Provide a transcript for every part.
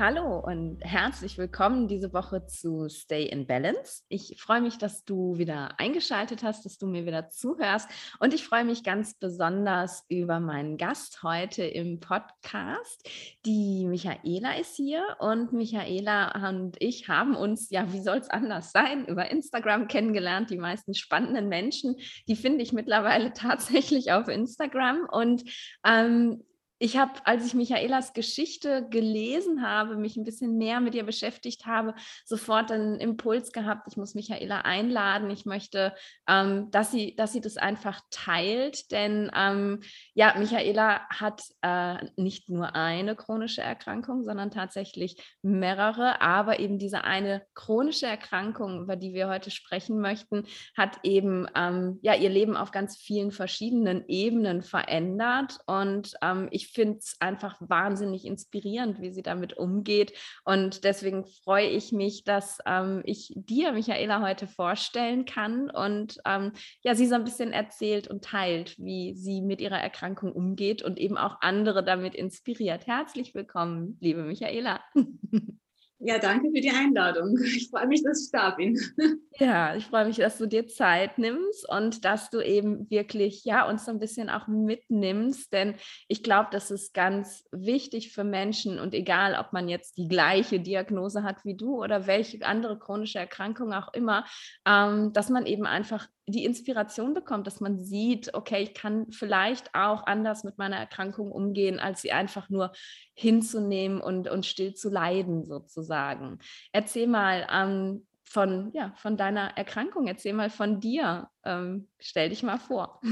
Hallo und herzlich willkommen diese Woche zu Stay in Balance. Ich freue mich, dass du wieder eingeschaltet hast, dass du mir wieder zuhörst und ich freue mich ganz besonders über meinen Gast heute im Podcast. Die Michaela ist hier und Michaela und ich haben uns, ja, wie soll es anders sein, über Instagram kennengelernt. Die meisten spannenden Menschen, die finde ich mittlerweile tatsächlich auf Instagram und ähm, ich habe, als ich Michaelas Geschichte gelesen habe, mich ein bisschen mehr mit ihr beschäftigt habe, sofort einen Impuls gehabt, ich muss Michaela einladen. Ich möchte, ähm, dass, sie, dass sie das einfach teilt. Denn ähm, ja, Michaela hat äh, nicht nur eine chronische Erkrankung, sondern tatsächlich mehrere. Aber eben diese eine chronische Erkrankung, über die wir heute sprechen möchten, hat eben ähm, ja, ihr Leben auf ganz vielen verschiedenen Ebenen verändert. Und ähm, ich finde es einfach wahnsinnig inspirierend, wie sie damit umgeht. Und deswegen freue ich mich, dass ähm, ich dir, Michaela, heute vorstellen kann und ähm, ja, sie so ein bisschen erzählt und teilt, wie sie mit ihrer Erkrankung umgeht und eben auch andere damit inspiriert. Herzlich willkommen, liebe Michaela. Ja, danke für die Einladung. Ich freue mich, dass ich da bin. Ja, ich freue mich, dass du dir Zeit nimmst und dass du eben wirklich ja uns so ein bisschen auch mitnimmst, denn ich glaube, das ist ganz wichtig für Menschen und egal, ob man jetzt die gleiche Diagnose hat wie du oder welche andere chronische Erkrankung auch immer, ähm, dass man eben einfach die Inspiration bekommt, dass man sieht, okay, ich kann vielleicht auch anders mit meiner Erkrankung umgehen, als sie einfach nur hinzunehmen und, und still zu leiden sozusagen. Erzähl mal ähm, von, ja, von deiner Erkrankung, erzähl mal von dir. Ähm, stell dich mal vor.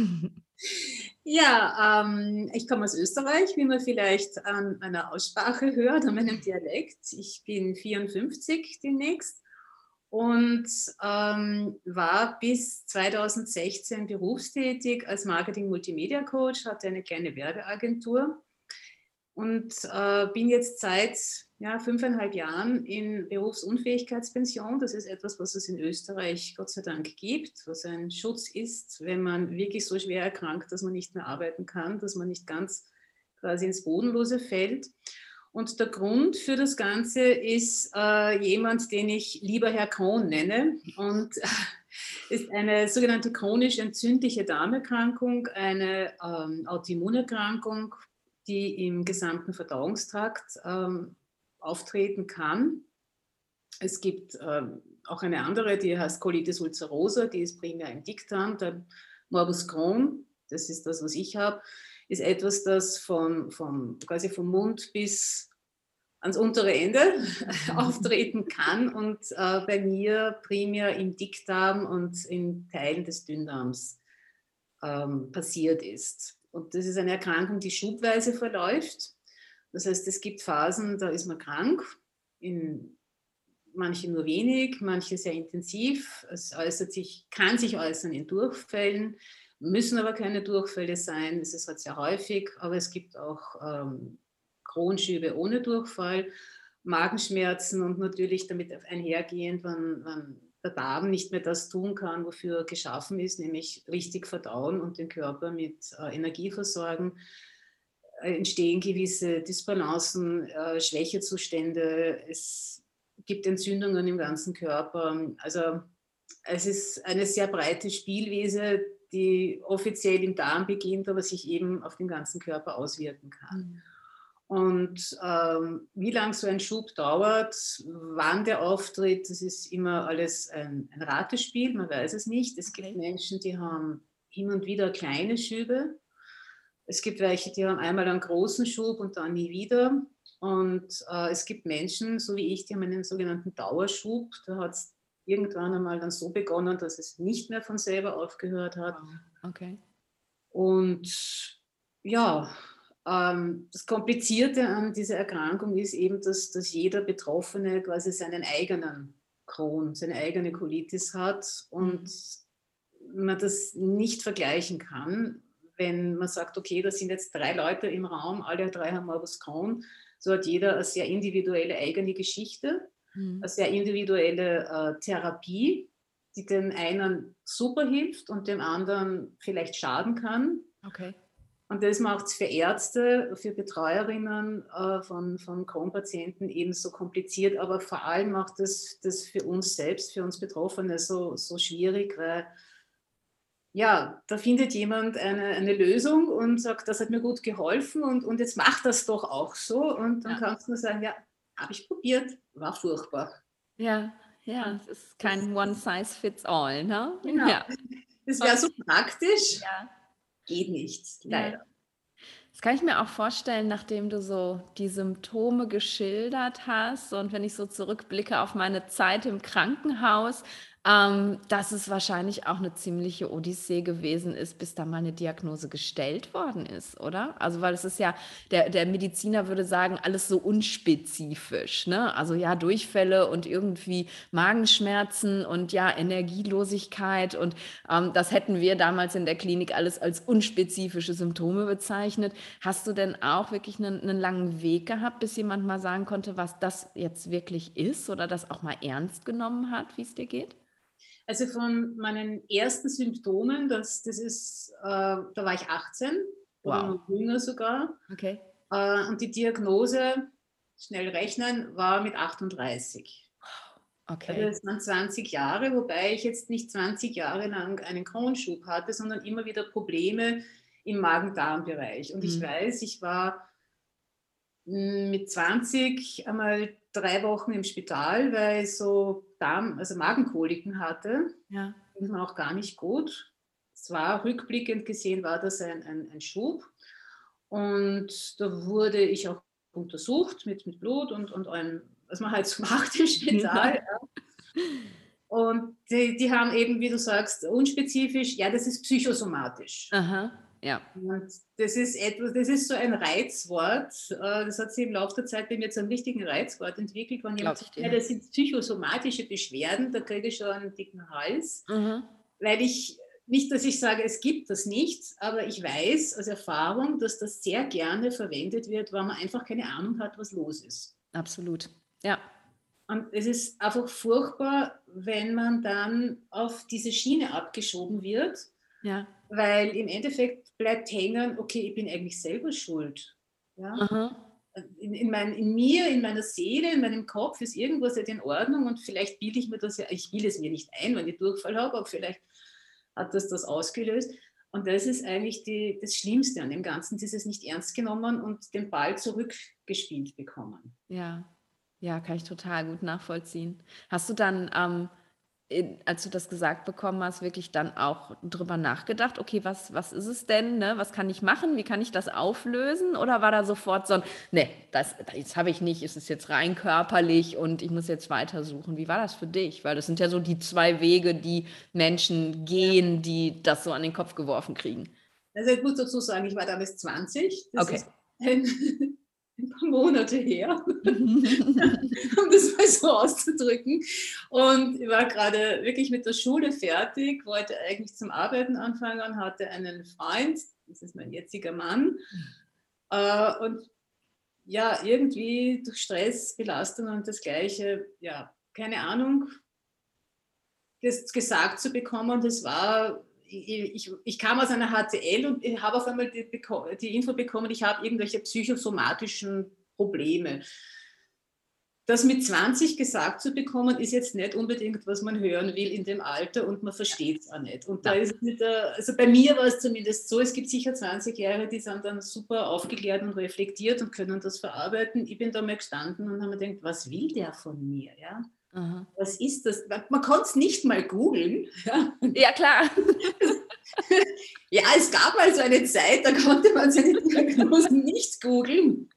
Ja, ähm, ich komme aus Österreich, wie man vielleicht an meiner Aussprache hört, an meinem Dialekt. Ich bin 54 demnächst und ähm, war bis 2016 berufstätig als Marketing-Multimedia-Coach, hatte eine kleine Werbeagentur und äh, bin jetzt seit ja, fünfeinhalb Jahren in Berufsunfähigkeitspension. Das ist etwas, was es in Österreich Gott sei Dank gibt, was ein Schutz ist, wenn man wirklich so schwer erkrankt, dass man nicht mehr arbeiten kann, dass man nicht ganz quasi ins Bodenlose fällt. Und der Grund für das Ganze ist äh, jemand, den ich lieber Herr Krohn nenne. Und äh, ist eine sogenannte chronisch entzündliche Darmerkrankung, eine ähm, Autoimmunerkrankung, die im gesamten Verdauungstrakt ähm, auftreten kann. Es gibt ähm, auch eine andere, die heißt Colitis ulcerosa, die ist primär im Dickdarm. Der Morbus Crohn, das ist das, was ich habe, ist etwas, das von, von, quasi vom Mund bis ans untere Ende auftreten kann und äh, bei mir primär im Dickdarm und in Teilen des Dünndarms ähm, passiert ist. Und das ist eine Erkrankung, die schubweise verläuft. Das heißt, es gibt Phasen, da ist man krank, in manche nur wenig, manche sehr intensiv. Es äußert sich, kann sich äußern in Durchfällen, müssen aber keine Durchfälle sein. Es ist halt sehr häufig, aber es gibt auch ähm, Kronschübe ohne Durchfall, Magenschmerzen und natürlich damit einhergehend, wenn, wenn der Darm nicht mehr das tun kann, wofür er geschaffen ist, nämlich richtig verdauen und den Körper mit äh, Energie versorgen, äh, entstehen gewisse Disbalancen, äh, Schwächezustände, es gibt Entzündungen im ganzen Körper. Also es ist eine sehr breite Spielwiese, die offiziell im Darm beginnt, aber sich eben auf den ganzen Körper auswirken kann. Mhm. Und ähm, wie lange so ein Schub dauert, wann der auftritt, das ist immer alles ein, ein Ratespiel, man weiß es nicht. Es gibt Menschen, die haben hin und wieder kleine Schübe. Es gibt welche, die haben einmal einen großen Schub und dann nie wieder. Und äh, es gibt Menschen, so wie ich, die haben einen sogenannten Dauerschub. Da hat es irgendwann einmal dann so begonnen, dass es nicht mehr von selber aufgehört hat. Okay. Und ja, ähm, das Komplizierte an dieser Erkrankung ist eben, dass, dass jeder Betroffene quasi seinen eigenen Crohn, seine eigene Colitis hat und man das nicht vergleichen kann, wenn man sagt, okay, da sind jetzt drei Leute im Raum, alle drei haben Morbus Crohn, so hat jeder eine sehr individuelle eigene Geschichte mhm. eine sehr individuelle äh, Therapie, die dem einen super hilft und dem anderen vielleicht schaden kann. Okay. Und das macht es für Ärzte, für Betreuerinnen äh, von, von Crohn-Patienten eben so kompliziert, aber vor allem macht es das für uns selbst, für uns Betroffene so, so schwierig, weil ja, da findet jemand eine, eine Lösung und sagt, das hat mir gut geholfen und, und jetzt macht das doch auch so. Und dann ja. kannst du nur sagen, ja, habe ich probiert, war furchtbar. Ja, ja, es ist kein One Size Fits All, ne? Genau. Ja. Das wäre so praktisch. Ja. Geht nicht, leider. Ja. Das kann ich mir auch vorstellen, nachdem du so die Symptome geschildert hast und wenn ich so zurückblicke auf meine Zeit im Krankenhaus, ähm, dass es wahrscheinlich auch eine ziemliche Odyssee gewesen ist, bis da mal eine Diagnose gestellt worden ist, oder? Also, weil es ist ja, der, der Mediziner würde sagen, alles so unspezifisch, ne? Also ja, Durchfälle und irgendwie Magenschmerzen und ja, Energielosigkeit und ähm, das hätten wir damals in der Klinik alles als unspezifische Symptome bezeichnet. Hast du denn auch wirklich einen, einen langen Weg gehabt, bis jemand mal sagen konnte, was das jetzt wirklich ist oder das auch mal ernst genommen hat, wie es dir geht? Also von meinen ersten Symptomen, das, das ist, äh, da war ich 18 wow. oder noch jünger sogar. Okay. Äh, und die Diagnose, schnell rechnen, war mit 38. Okay. Also das waren 20 Jahre, wobei ich jetzt nicht 20 Jahre lang einen Kronschub hatte, sondern immer wieder Probleme im Magen-Darm-Bereich. Und mhm. ich weiß, ich war hm, mit 20 einmal drei Wochen im Spital, weil so Darm, also Magenkoliken hatte. Ja. Das war auch gar nicht gut. Zwar rückblickend gesehen war das ein, ein, ein Schub. Und da wurde ich auch untersucht mit, mit Blut und, und allem, was man halt so macht im Spital. Ja. Und die, die haben eben, wie du sagst, unspezifisch, ja, das ist psychosomatisch. Aha. Ja. Und das ist etwas, das ist so ein Reizwort. Äh, das hat sich im Laufe der Zeit bei mir zu einem richtigen Reizwort entwickelt. Wenn jemand sagt, ja, das sind psychosomatische Beschwerden, da kriege ich schon einen dicken Hals. Mhm. Weil ich, nicht, dass ich sage, es gibt das nicht, aber ich weiß aus Erfahrung, dass das sehr gerne verwendet wird, weil man einfach keine Ahnung hat, was los ist. Absolut. Ja. Und es ist einfach furchtbar, wenn man dann auf diese Schiene abgeschoben wird. Ja weil im Endeffekt bleibt hängen, okay, ich bin eigentlich selber schuld. Ja? In, in, mein, in, mir, in meiner Seele, in meinem Kopf ist irgendwas nicht in Ordnung und vielleicht bilde ich mir das ja, ich will es mir nicht ein, wenn ich Durchfall habe, aber vielleicht hat das das ausgelöst. Und das ist eigentlich die, das Schlimmste an dem Ganzen, dieses nicht ernst genommen und den Ball zurückgespielt bekommen. Ja, ja, kann ich total gut nachvollziehen. Hast du dann ähm, in, als du das gesagt bekommen hast, wirklich dann auch drüber nachgedacht, okay, was, was ist es denn, ne? was kann ich machen, wie kann ich das auflösen? Oder war da sofort so ein, ne, das, das habe ich nicht, ist es jetzt rein körperlich und ich muss jetzt weitersuchen. Wie war das für dich? Weil das sind ja so die zwei Wege, die Menschen gehen, die das so an den Kopf geworfen kriegen. Also ich muss dazu sagen, ich war damals 20. Das okay. ein, ein paar Monate her, um das mal so auszudrücken. Und ich war gerade wirklich mit der Schule fertig, wollte eigentlich zum Arbeiten anfangen, hatte einen Freund, das ist mein jetziger Mann. Äh, und ja, irgendwie durch Stress, Belastung und das Gleiche, ja, keine Ahnung, das gesagt zu bekommen, das war ich, ich, kam aus einer HCL und habe auf einmal die, die Info bekommen, ich habe irgendwelche psychosomatischen Probleme. Das mit 20 gesagt zu bekommen, ist jetzt nicht unbedingt, was man hören will in dem Alter und man versteht es auch nicht. Und da ist mit der, also bei mir war es zumindest so, es gibt sicher 20 Jahre, die sind dann super aufgeklärt und reflektiert und können das verarbeiten. Ich bin da mal gestanden und habe mir gedacht, was will der von mir? Ja? Aha. Was ist das? Man konnte es nicht mal googeln. Ja. ja, klar. ja, es gab mal so eine Zeit, da konnte man seine Diagnosen nicht googeln.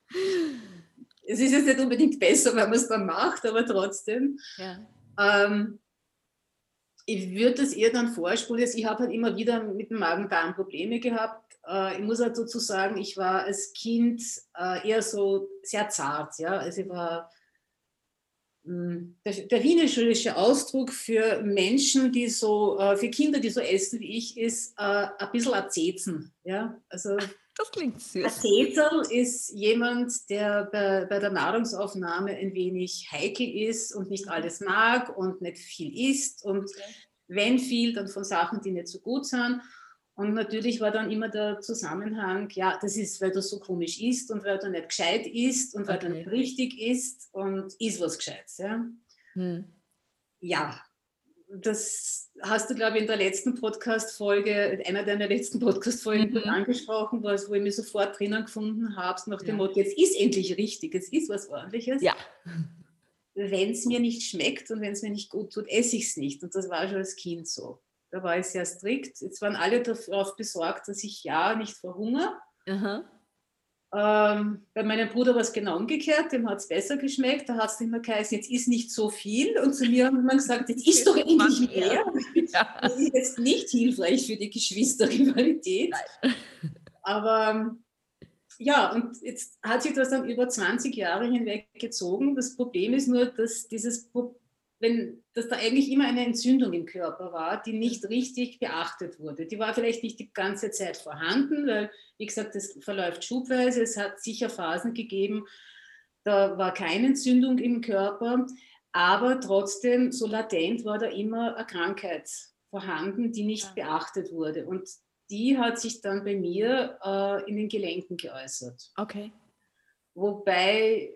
Es ist jetzt nicht unbedingt besser, wenn man es dann macht, aber trotzdem. Ja. Ähm, ich würde es ihr dann vorspulen. Ich habe halt immer wieder mit dem Magen-Darm Probleme gehabt. Äh, ich muss halt dazu sagen, ich war als Kind äh, eher so sehr zart. Ja? Also ich war der, der wienerische Ausdruck für Menschen, die so, äh, für Kinder, die so essen wie ich, ist äh, ein bisschen Azezen. Ja? Also, das klingt süß. Azezel ist jemand, der bei, bei, der Nahrungsaufnahme ein wenig heikel ist und nicht alles mag und nicht viel isst und wenn viel, dann von Sachen, die nicht so gut sind. Und natürlich war dann immer der Zusammenhang, ja, das ist, weil du so komisch isst und weil du nicht gescheit isst und weil okay. du nicht richtig isst und ist was Gescheites. Ja, hm. ja das hast du, glaube ich, in der letzten Podcast-Folge, einer deiner letzten Podcast-Folgen mhm. angesprochen, was, wo ich mich sofort drinnen gefunden habe, nach dem ja. Motto, jetzt ist endlich richtig, es ist was ordentliches. Ja. Wenn es mir nicht schmeckt und wenn es mir nicht gut tut, esse ich es nicht. Und das war schon als Kind so. Da war ich sehr strikt. Jetzt waren alle darauf besorgt, dass ich ja nicht verhungere. Ähm, bei meinem Bruder war es genau umgekehrt, dem hat es besser geschmeckt. Da hat es immer geheißen, jetzt ist nicht so viel. Und zu mir haben immer gesagt, jetzt ist doch endlich mehr. Ja. Das ist jetzt nicht hilfreich für die Geschwisterrivalität. Aber ja, und jetzt hat sich das dann über 20 Jahre hinweg gezogen. Das Problem ist nur, dass dieses wenn, dass da eigentlich immer eine Entzündung im Körper war, die nicht richtig beachtet wurde. Die war vielleicht nicht die ganze Zeit vorhanden, weil, wie gesagt, das verläuft schubweise. Es hat sicher Phasen gegeben, da war keine Entzündung im Körper, aber trotzdem, so latent war da immer eine Krankheit vorhanden, die nicht beachtet wurde. Und die hat sich dann bei mir äh, in den Gelenken geäußert. Okay. Wobei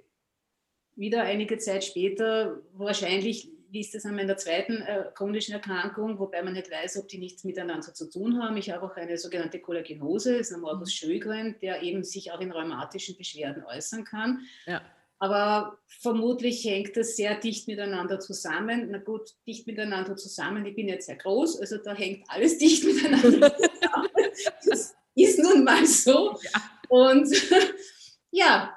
wieder einige Zeit später wahrscheinlich ist das an meiner zweiten äh, chronischen Erkrankung, wobei man nicht weiß, ob die nichts miteinander zu tun haben. Ich habe auch eine sogenannte Kollagenose, das ist ein Morbus mhm. Sjögren, der eben sich auch in rheumatischen Beschwerden äußern kann. Ja. Aber vermutlich hängt das sehr dicht miteinander zusammen. Na gut, dicht miteinander zusammen. Ich bin jetzt sehr groß, also da hängt alles dicht miteinander zusammen. Das ist nun mal so. Ja. Und ja,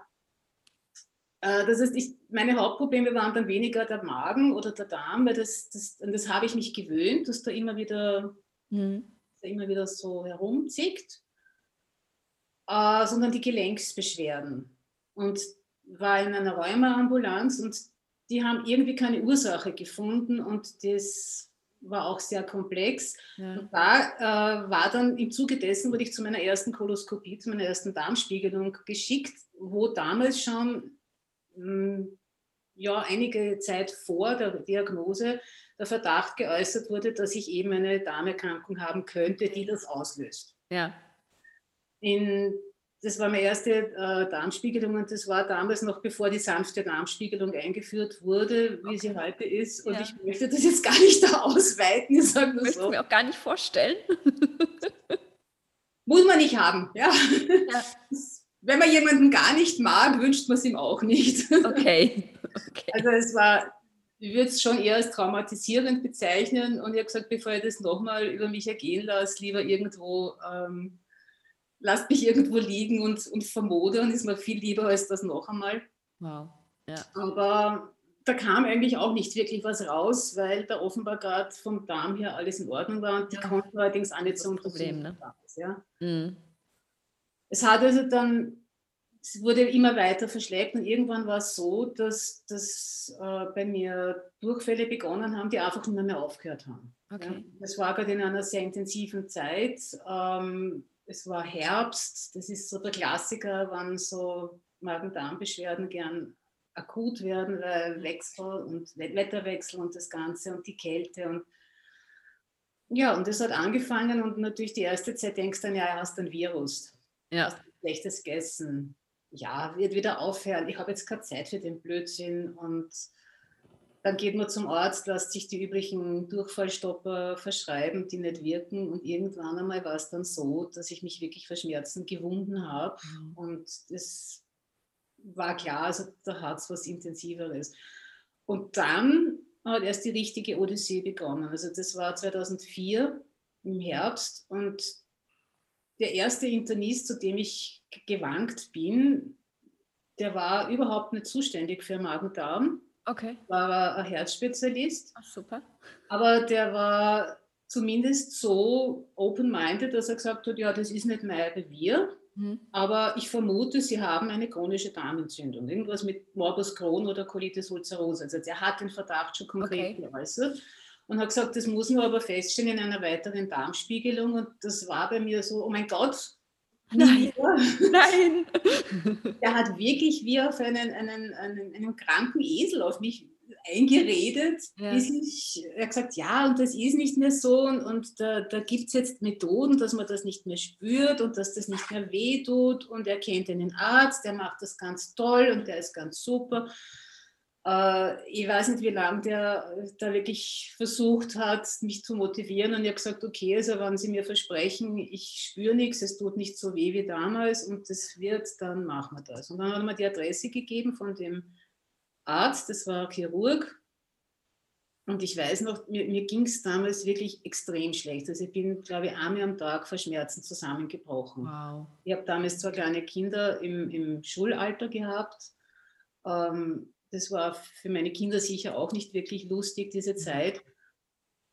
das heißt, ich, meine Hauptprobleme waren dann weniger der Magen oder der Darm, weil das, das, das habe ich mich gewöhnt, dass da immer wieder, mhm. da immer wieder so herumzieht, äh, sondern die Gelenksbeschwerden. Und war in einer Rheumaambulanz und die haben irgendwie keine Ursache gefunden und das war auch sehr komplex. Ja. Und da äh, war dann im Zuge dessen, wurde ich zu meiner ersten Koloskopie, zu meiner ersten Darmspiegelung geschickt, wo damals schon ja, einige Zeit vor der Diagnose der Verdacht geäußert wurde, dass ich eben eine Darmerkrankung haben könnte, die das auslöst. Ja. In, das war meine erste äh, Darmspiegelung und das war damals noch bevor die sanfte Darmspiegelung eingeführt wurde, wie okay. sie heute ist. Und ja. ich möchte das jetzt gar nicht da ausweiten. Ich sage nur so. mir auch gar nicht vorstellen. Muss man nicht haben. Ja. ja. wenn man jemanden gar nicht mag, wünscht man es ihm auch nicht. Okay. okay. Also es war, ich würde es schon eher als traumatisierend bezeichnen und ich habe gesagt, bevor ich das nochmal über mich ergehen lasse, lieber irgendwo, ähm, lasst mich irgendwo liegen und, und vermodern, ist mir viel lieber als das noch einmal. Wow. Ja. Aber da kam eigentlich auch nicht wirklich was raus, weil da offenbar gerade vom Darm her alles in Ordnung war und die konnten allerdings auch nicht so ein Problem. Ne? Ja. Mhm. Es hat also dann, es wurde immer weiter verschleppt und irgendwann war es so, dass, dass äh, bei mir Durchfälle begonnen haben, die einfach nicht mehr aufgehört haben. Okay. Ja, das war gerade in einer sehr intensiven Zeit. Ähm, es war Herbst, das ist so der Klassiker, wann so Magen-Darm-Beschwerden gern akut werden, weil Wechsel und Wetterwechsel und das Ganze und die Kälte und ja, und das hat angefangen und natürlich die erste Zeit denkst du dann, ja, du hast ein Virus ja. schlechtes gegessen. Ja, wird wieder aufhören. Ich habe jetzt keine Zeit für den Blödsinn. Und dann geht man zum Arzt, lässt sich die üblichen Durchfallstopper verschreiben, die nicht wirken. Und irgendwann einmal war es dann so, dass ich mich wirklich vor Schmerzen gewunden habe. Mhm. Und das war klar, also da hat es was Intensiveres. Und dann hat erst die richtige Odyssee begonnen. Also das war 2004 im Herbst und der erste Internist, zu dem ich gewankt bin, der war überhaupt nicht zuständig für Magen-Darm. Okay. War ein Herzspezialist. Ach, super. Aber der war zumindest so open-minded, dass er gesagt hat, ja, das ist nicht mein Revier, mhm. aber ich vermute, Sie haben eine chronische Darmentzündung. Irgendwas mit Morbus Crohn oder Colitis ulcerosa. Also er hat den Verdacht schon konkret okay. geäußert und hat gesagt, das muss man aber feststellen in einer weiteren Darmspiegelung. Und das war bei mir so, oh mein Gott, Nein, nein. Der hat wirklich wie auf einen, einen, einen, einen kranken Esel auf mich eingeredet, ja. bis ich, er hat gesagt, ja, und das ist nicht mehr so und, und da, da gibt es jetzt Methoden, dass man das nicht mehr spürt und dass das nicht mehr wehtut und er kennt einen Arzt, der macht das ganz toll und der ist ganz super. Äh, ich weiß nicht, wie lange der da wirklich versucht hat, mich zu motivieren und ich habe gesagt, okay, also wenn Sie mir versprechen, ich spüre nichts, es tut nicht so weh wie damals und das wird, dann machen wir das. Und dann hat er mir die Adresse gegeben von dem Arzt, das war Chirurg. Und ich weiß noch, mir, mir ging es damals wirklich extrem schlecht. Also ich bin, glaube ich, einmal am Tag vor Schmerzen zusammengebrochen. Wow. Ich habe damals zwei kleine Kinder im, im Schulalter gehabt. Ähm, das war für meine Kinder sicher auch nicht wirklich lustig, diese mhm. Zeit.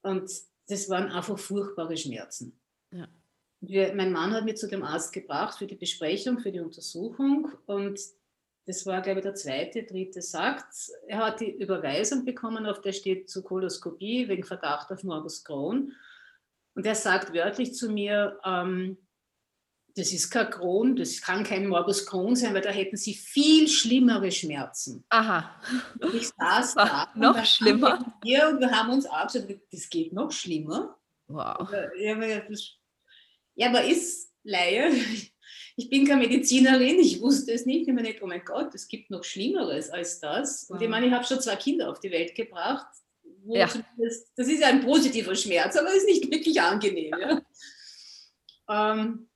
Und das waren einfach furchtbare Schmerzen. Ja. Wir, mein Mann hat mich zu dem Arzt gebracht für die Besprechung, für die Untersuchung. Und das war, glaube ich, der zweite, dritte Satz. Er hat die Überweisung bekommen, auf der steht zur Koloskopie wegen Verdacht auf Morbus Crohn. Und er sagt wörtlich zu mir, ähm, das ist kein Crohn, das kann kein Morbus Crohn sein, weil da hätten sie viel schlimmere Schmerzen. Aha. Und ich saß da. noch schlimmer. Wir, und wir haben uns auch gesagt, das geht noch schlimmer. Wow. Ja, aber ist Laie ich bin keine Medizinerin, ich wusste es nicht. Ich meine nicht, oh mein Gott, es gibt noch Schlimmeres als das. Und ich meine, ich habe schon zwei Kinder auf die Welt gebracht. Ja. Das, das, ist ein positiver Schmerz, aber es ist nicht wirklich angenehm. Ja, ähm,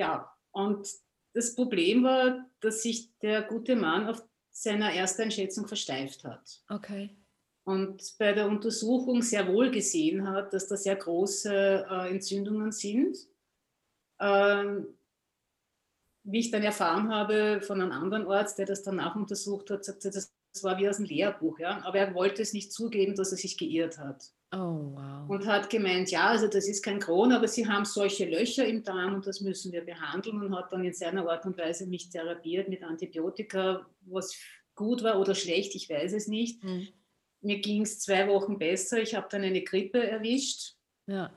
ja. und das Problem war, dass sich der gute Mann auf seiner Ersteinschätzung versteift hat. Okay. Und bei der Untersuchung sehr wohl gesehen hat, dass da sehr große äh, Entzündungen sind. Ähm, wie ich dann erfahren habe von einem anderen Arzt, der das danach untersucht hat, sagte, das war wie aus dem Lehrbuch, ja. Aber er wollte es nicht zugeben, dass er sich geirrt hat. Oh, wow. Und hat gemeint, ja, also das ist kein Kron, aber sie haben solche Löcher im Darm und das müssen wir behandeln und hat dann in seiner Art und Weise mich therapiert mit Antibiotika, was gut war oder schlecht, ich weiß es nicht. Mhm. Mir ging es zwei Wochen besser. Ich habe dann eine Grippe erwischt. Ja.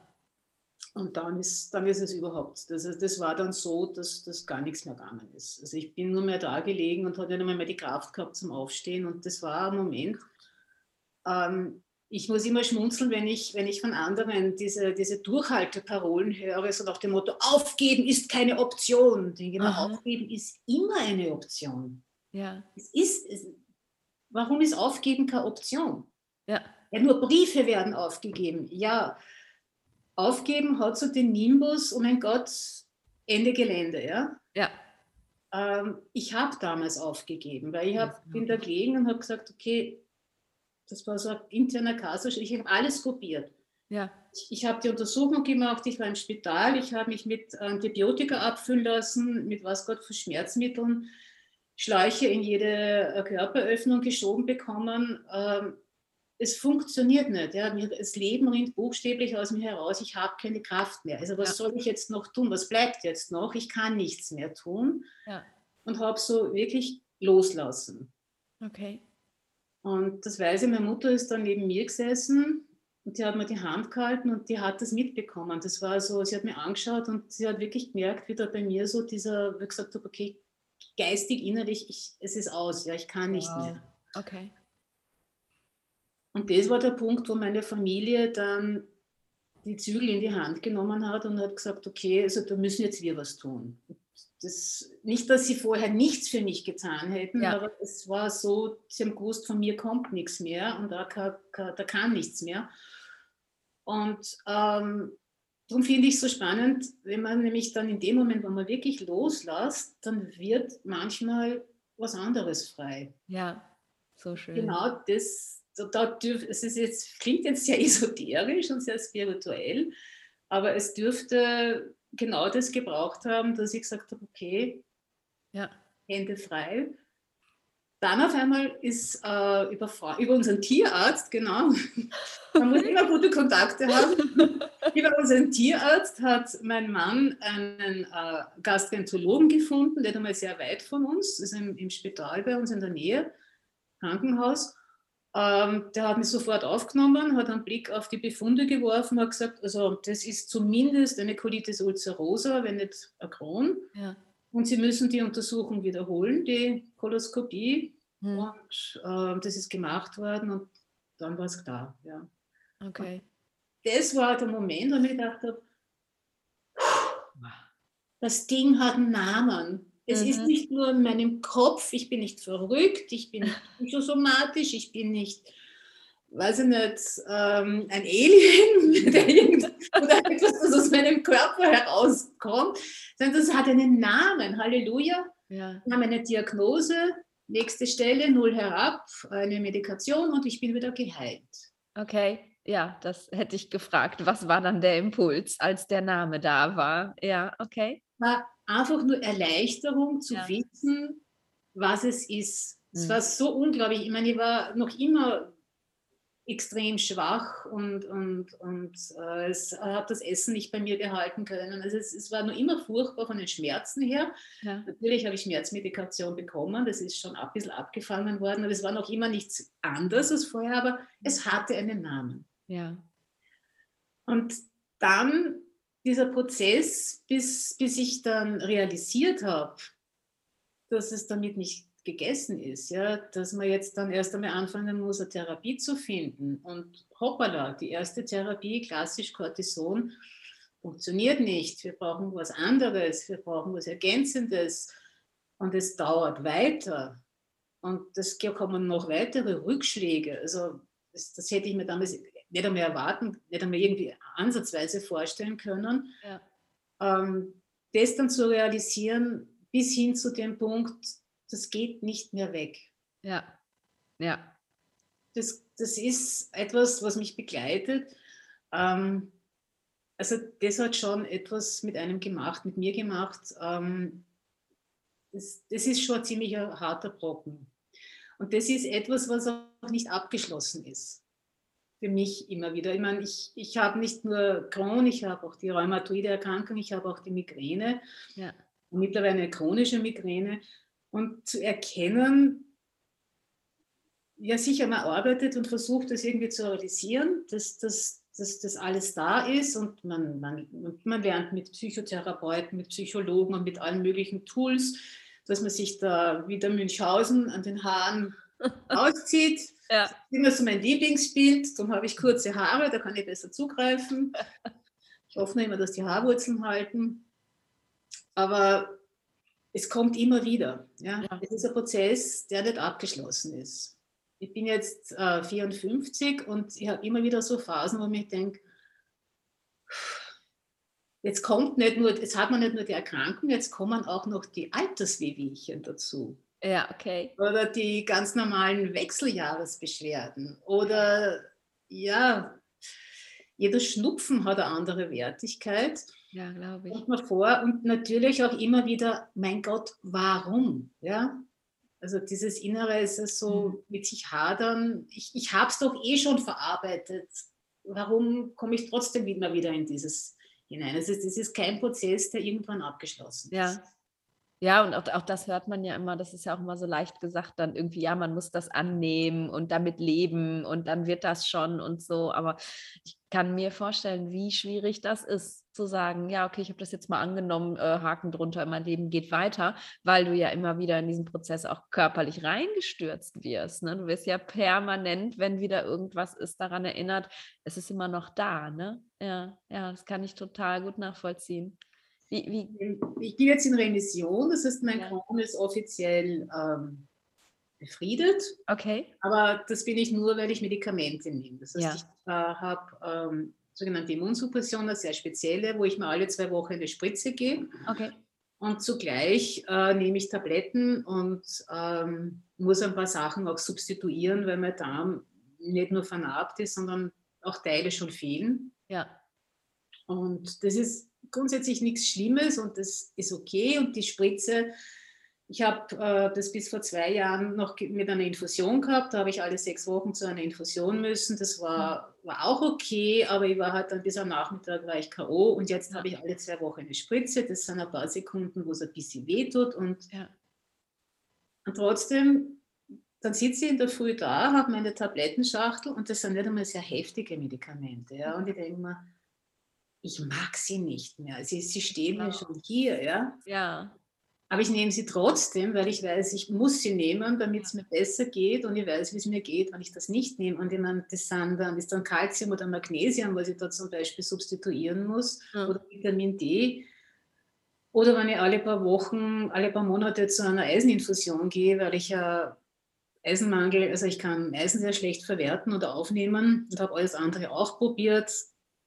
Und dann ist, dann ist es überhaupt, das, das war dann so, dass das gar nichts mehr gegangen ist. Also ich bin nur mehr da gelegen und hatte nicht mehr, mehr die Kraft gehabt zum Aufstehen. Und das war ein Moment, ähm, ich muss immer schmunzeln, wenn ich, wenn ich von anderen diese, diese Durchhalteparolen höre, so nach dem Motto, aufgeben ist keine Option. denke ich aufgeben ist immer eine Option. Ja. Es ist, es, warum ist aufgeben keine Option? Ja. ja. Nur Briefe werden aufgegeben. Ja, Aufgeben hat so den Nimbus, oh mein Gott, Ende Gelände, ja? Ja. Ähm, ich habe damals aufgegeben, weil ich hab, bin da gelegen und habe gesagt, okay, das war so ein interner Kasus, ich habe alles probiert. Ja. Ich, ich habe die Untersuchung gemacht, ich war im Spital, ich habe mich mit Antibiotika abfüllen lassen, mit was Gott für Schmerzmitteln, Schläuche in jede äh, Körperöffnung geschoben bekommen. Ähm, es funktioniert nicht. Ja. Das Leben rinnt buchstäblich aus mir heraus. Ich habe keine Kraft mehr. Also was ja. soll ich jetzt noch tun? Was bleibt jetzt noch? Ich kann nichts mehr tun. Ja. Und habe so wirklich loslassen. Okay. Und das weiß ich, meine Mutter ist dann neben mir gesessen und die hat mir die Hand gehalten und die hat das mitbekommen. Das war so, sie hat mir angeschaut und sie hat wirklich gemerkt, wie da bei mir so dieser, wie gesagt habe, okay, geistig, innerlich, ich, es ist aus, ja, ich kann nicht wow. mehr. Okay. Und das war der Punkt, wo meine Familie dann die Zügel in die Hand genommen hat und hat gesagt, okay, also da müssen jetzt wir was tun. Das, nicht, dass sie vorher nichts für mich getan hätten, ja. aber es war so, sie haben gewusst, von mir kommt nichts mehr und da kann, da kann nichts mehr. Und ähm, darum finde ich es so spannend, wenn man nämlich dann in dem Moment, wo man wirklich loslässt, dann wird manchmal was anderes frei. Ja, so schön. Genau das da dürf, es ist jetzt, klingt jetzt sehr esoterisch und sehr spirituell, aber es dürfte genau das gebraucht haben, dass ich gesagt habe, okay, ja. Hände frei. Dann auf einmal ist äh, über, über, unseren Tierarzt, genau, man muss immer gute Kontakte haben. über unseren Tierarzt hat mein Mann einen äh, Gastroenterologen gefunden, der ist einmal sehr weit von uns, ist im, im Spital bei uns in der Nähe, Krankenhaus. Ähm, der hat mich sofort aufgenommen, hat einen Blick auf die Befunde geworfen, hat gesagt, also das ist zumindest eine Colitis ulcerosa, wenn nicht ein Crohn. Ja. Und Sie müssen die Untersuchung wiederholen, die Koloskopie. Hm. Und äh, das ist gemacht worden und dann war es klar. Ja. Okay. Und das war der Moment, wo ich gedacht habe, das Ding hat einen Namen. Es mhm. ist nicht nur in meinem Kopf, ich bin nicht verrückt, ich bin nicht psychosomatisch, ich bin nicht, weiß ich nicht, ähm, ein Alien oder etwas, das aus meinem Körper herauskommt, sondern das hat einen Namen. Halleluja. Ja. Wir haben eine Diagnose, nächste Stelle, null herab, eine Medikation und ich bin wieder geheilt. Okay, ja, das hätte ich gefragt. Was war dann der Impuls, als der Name da war? Ja, okay. War einfach nur Erleichterung zu ja. wissen, was es ist. Es mhm. war so unglaublich. Ich meine, ich war noch immer extrem schwach und, und, und äh, es hat das Essen nicht bei mir gehalten können. Also es, es war nur immer furchtbar von den Schmerzen her. Ja. Natürlich habe ich Schmerzmedikation bekommen, das ist schon ein bisschen abgefangen worden, aber es war noch immer nichts anderes als vorher, aber es hatte einen Namen. Ja. Und dann dieser Prozess, bis, bis ich dann realisiert habe, dass es damit nicht gegessen ist, ja, dass man jetzt dann erst einmal anfangen muss, eine Therapie zu finden. Und hoppala, die erste Therapie, klassisch Cortison, funktioniert nicht. Wir brauchen was anderes, wir brauchen was Ergänzendes. Und es dauert weiter. Und es kommen noch weitere Rückschläge. Also das, das hätte ich mir damals nicht einmal erwarten, nicht einmal irgendwie ansatzweise vorstellen können. Ja. Ähm, das dann zu realisieren, bis hin zu dem Punkt, das geht nicht mehr weg. Ja, ja. Das, das ist etwas, was mich begleitet. Ähm, also das hat schon etwas mit einem gemacht, mit mir gemacht. Ähm, das, das ist schon ein ziemlich harter Brocken. Und das ist etwas, was auch nicht abgeschlossen ist für mich immer wieder. Ich meine, ich, ich habe nicht nur Crohn, ich habe auch die rheumatoide Erkrankung, ich habe auch die Migräne, ja. mittlerweile eine chronische Migräne. Und zu erkennen, ja sicher, man arbeitet und versucht das irgendwie zu realisieren, dass, dass, dass das alles da ist und man, man, man lernt mit Psychotherapeuten, mit Psychologen und mit allen möglichen Tools, dass man sich da wie der Münchhausen an den Haaren auszieht. Ja. Das ist immer so mein Lieblingsbild. Darum habe ich kurze Haare, da kann ich besser zugreifen. Ich hoffe nur immer, dass die Haarwurzeln halten. Aber es kommt immer wieder. Ja? ja. Es ist ein Prozess, der nicht abgeschlossen ist. Ich bin jetzt äh, 54 und ich habe immer wieder so Phasen, wo ich denke, jetzt kommt nicht nur, jetzt hat man nicht nur die Erkrankung, jetzt kommen auch noch die Alterswehwehchen dazu. Ja, okay. Oder die ganz normalen Wechseljahresbeschwerden. Oder ja, jeder Schnupfen hat eine andere Wertigkeit. Ja, glaube ich. Kommt man vor und natürlich auch immer wieder, mein Gott, warum? Ja, also dieses Innere ist es so mhm. mit sich hadern. Ich, ich habe es doch eh schon verarbeitet. Warum komme ich trotzdem immer wieder in dieses hinein? Also das ist kein Prozess, der irgendwann abgeschlossen ist. Ja, ja, und auch, auch das hört man ja immer, das ist ja auch immer so leicht gesagt, dann irgendwie, ja, man muss das annehmen und damit leben und dann wird das schon und so. Aber ich kann mir vorstellen, wie schwierig das ist, zu sagen, ja, okay, ich habe das jetzt mal angenommen, äh, Haken drunter, mein Leben geht weiter, weil du ja immer wieder in diesen Prozess auch körperlich reingestürzt wirst. Ne? Du wirst ja permanent, wenn wieder irgendwas ist, daran erinnert, es ist immer noch da. Ne? Ja, ja, das kann ich total gut nachvollziehen. Wie, wie? Ich bin jetzt in Remission, das heißt, mein ja. Crohn ist offiziell ähm, befriedet. Okay. Aber das bin ich nur, weil ich Medikamente nehme. Das heißt, ja. ich äh, habe ähm, sogenannte Immunsuppression, eine sehr spezielle, wo ich mir alle zwei Wochen eine Spritze gebe. Okay. Und zugleich äh, nehme ich Tabletten und ähm, muss ein paar Sachen auch substituieren, weil mein Darm nicht nur vernarbt ist, sondern auch Teile schon fehlen. Ja. Und das ist grundsätzlich nichts Schlimmes und das ist okay. Und die Spritze, ich habe äh, das bis vor zwei Jahren noch mit einer Infusion gehabt. Da habe ich alle sechs Wochen zu einer Infusion müssen. Das war, war auch okay, aber ich war halt dann bis am Nachmittag war ich K.O. Und jetzt habe ich alle zwei Wochen eine Spritze. Das sind ein paar Sekunden, wo es ein bisschen wehtut. Und, ja. und trotzdem, dann sitze ich in der Früh da, habe meine Tablettenschachtel und das sind nicht einmal sehr heftige Medikamente. Ja? Und ich denke mir, ich mag sie nicht mehr. Sie, sie stehen genau. mir schon hier, ja. Ja. Aber ich nehme sie trotzdem, weil ich weiß, ich muss sie nehmen, damit es mir besser geht und ich weiß, wie es mir geht, wenn ich das nicht nehme. Und ich meine, das, sind dann, ist dann Kalzium oder Magnesium, was ich da zum Beispiel substituieren muss, ja. oder Vitamin D. Oder wenn ich alle paar Wochen, alle paar Monate zu einer Eiseninfusion gehe, weil ich ja Eisenmangel, also ich kann Eisen sehr schlecht verwerten oder aufnehmen und habe alles andere auch probiert.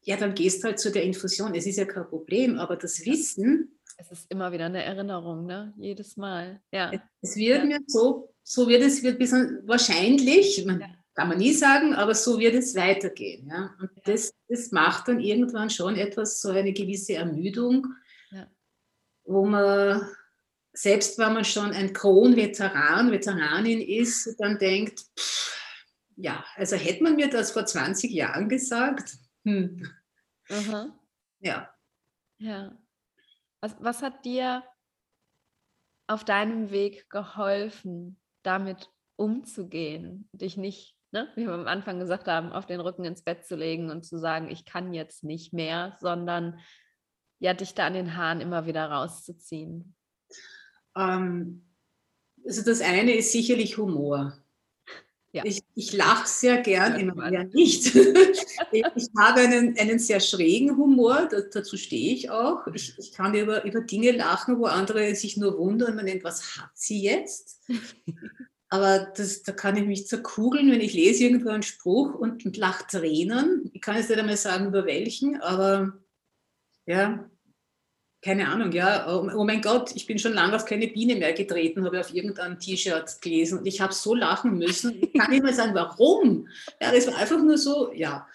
Ja, dann gehst halt zu der Infusion. Es ist ja kein Problem, aber das Wissen, es ist immer wieder eine Erinnerung, ne? Jedes Mal. Ja. Es wird ja. mir so, so wird es wird bisschen, wahrscheinlich, man, ja. kann man nie sagen, aber so wird es weitergehen. Ja? Und ja. Das, das macht dann irgendwann schon etwas, so eine gewisse Ermüdung, wo man, selbst wenn man schon ein Kron-Veteran, Veteranin ist, dann denkt, pff, ja, also hätte man mir das vor 20 Jahren gesagt. Hm. Ja. Ja. Was, was hat dir auf deinem Weg geholfen, damit umzugehen, dich nicht, ne, wie wir am Anfang gesagt haben, auf den Rücken ins Bett zu legen und zu sagen, ich kann jetzt nicht mehr, sondern ja, dich da an den Haaren immer wieder rauszuziehen? Ähm, also das eine ist sicherlich Humor. Ja. Ich, ich lache sehr gern, immer ja nicht. ich habe einen, einen sehr schrägen Humor, da, dazu stehe ich auch. Ich, ich kann über, über Dinge lachen, wo andere sich nur wundern, man denkt, was hat sie jetzt? Aber das, da kann ich mich zerkugeln, wenn ich lese irgendwo einen Spruch und, und lache Tränen. Ich kann jetzt nicht einmal sagen, über welchen, aber ja, keine Ahnung, ja, oh, oh, mein Gott, ich bin schon lange auf keine Biene mehr getreten, habe auf irgendein T-Shirt gelesen und ich habe so lachen müssen. Ich kann nicht mal sagen, warum. Ja, das war einfach nur so, ja.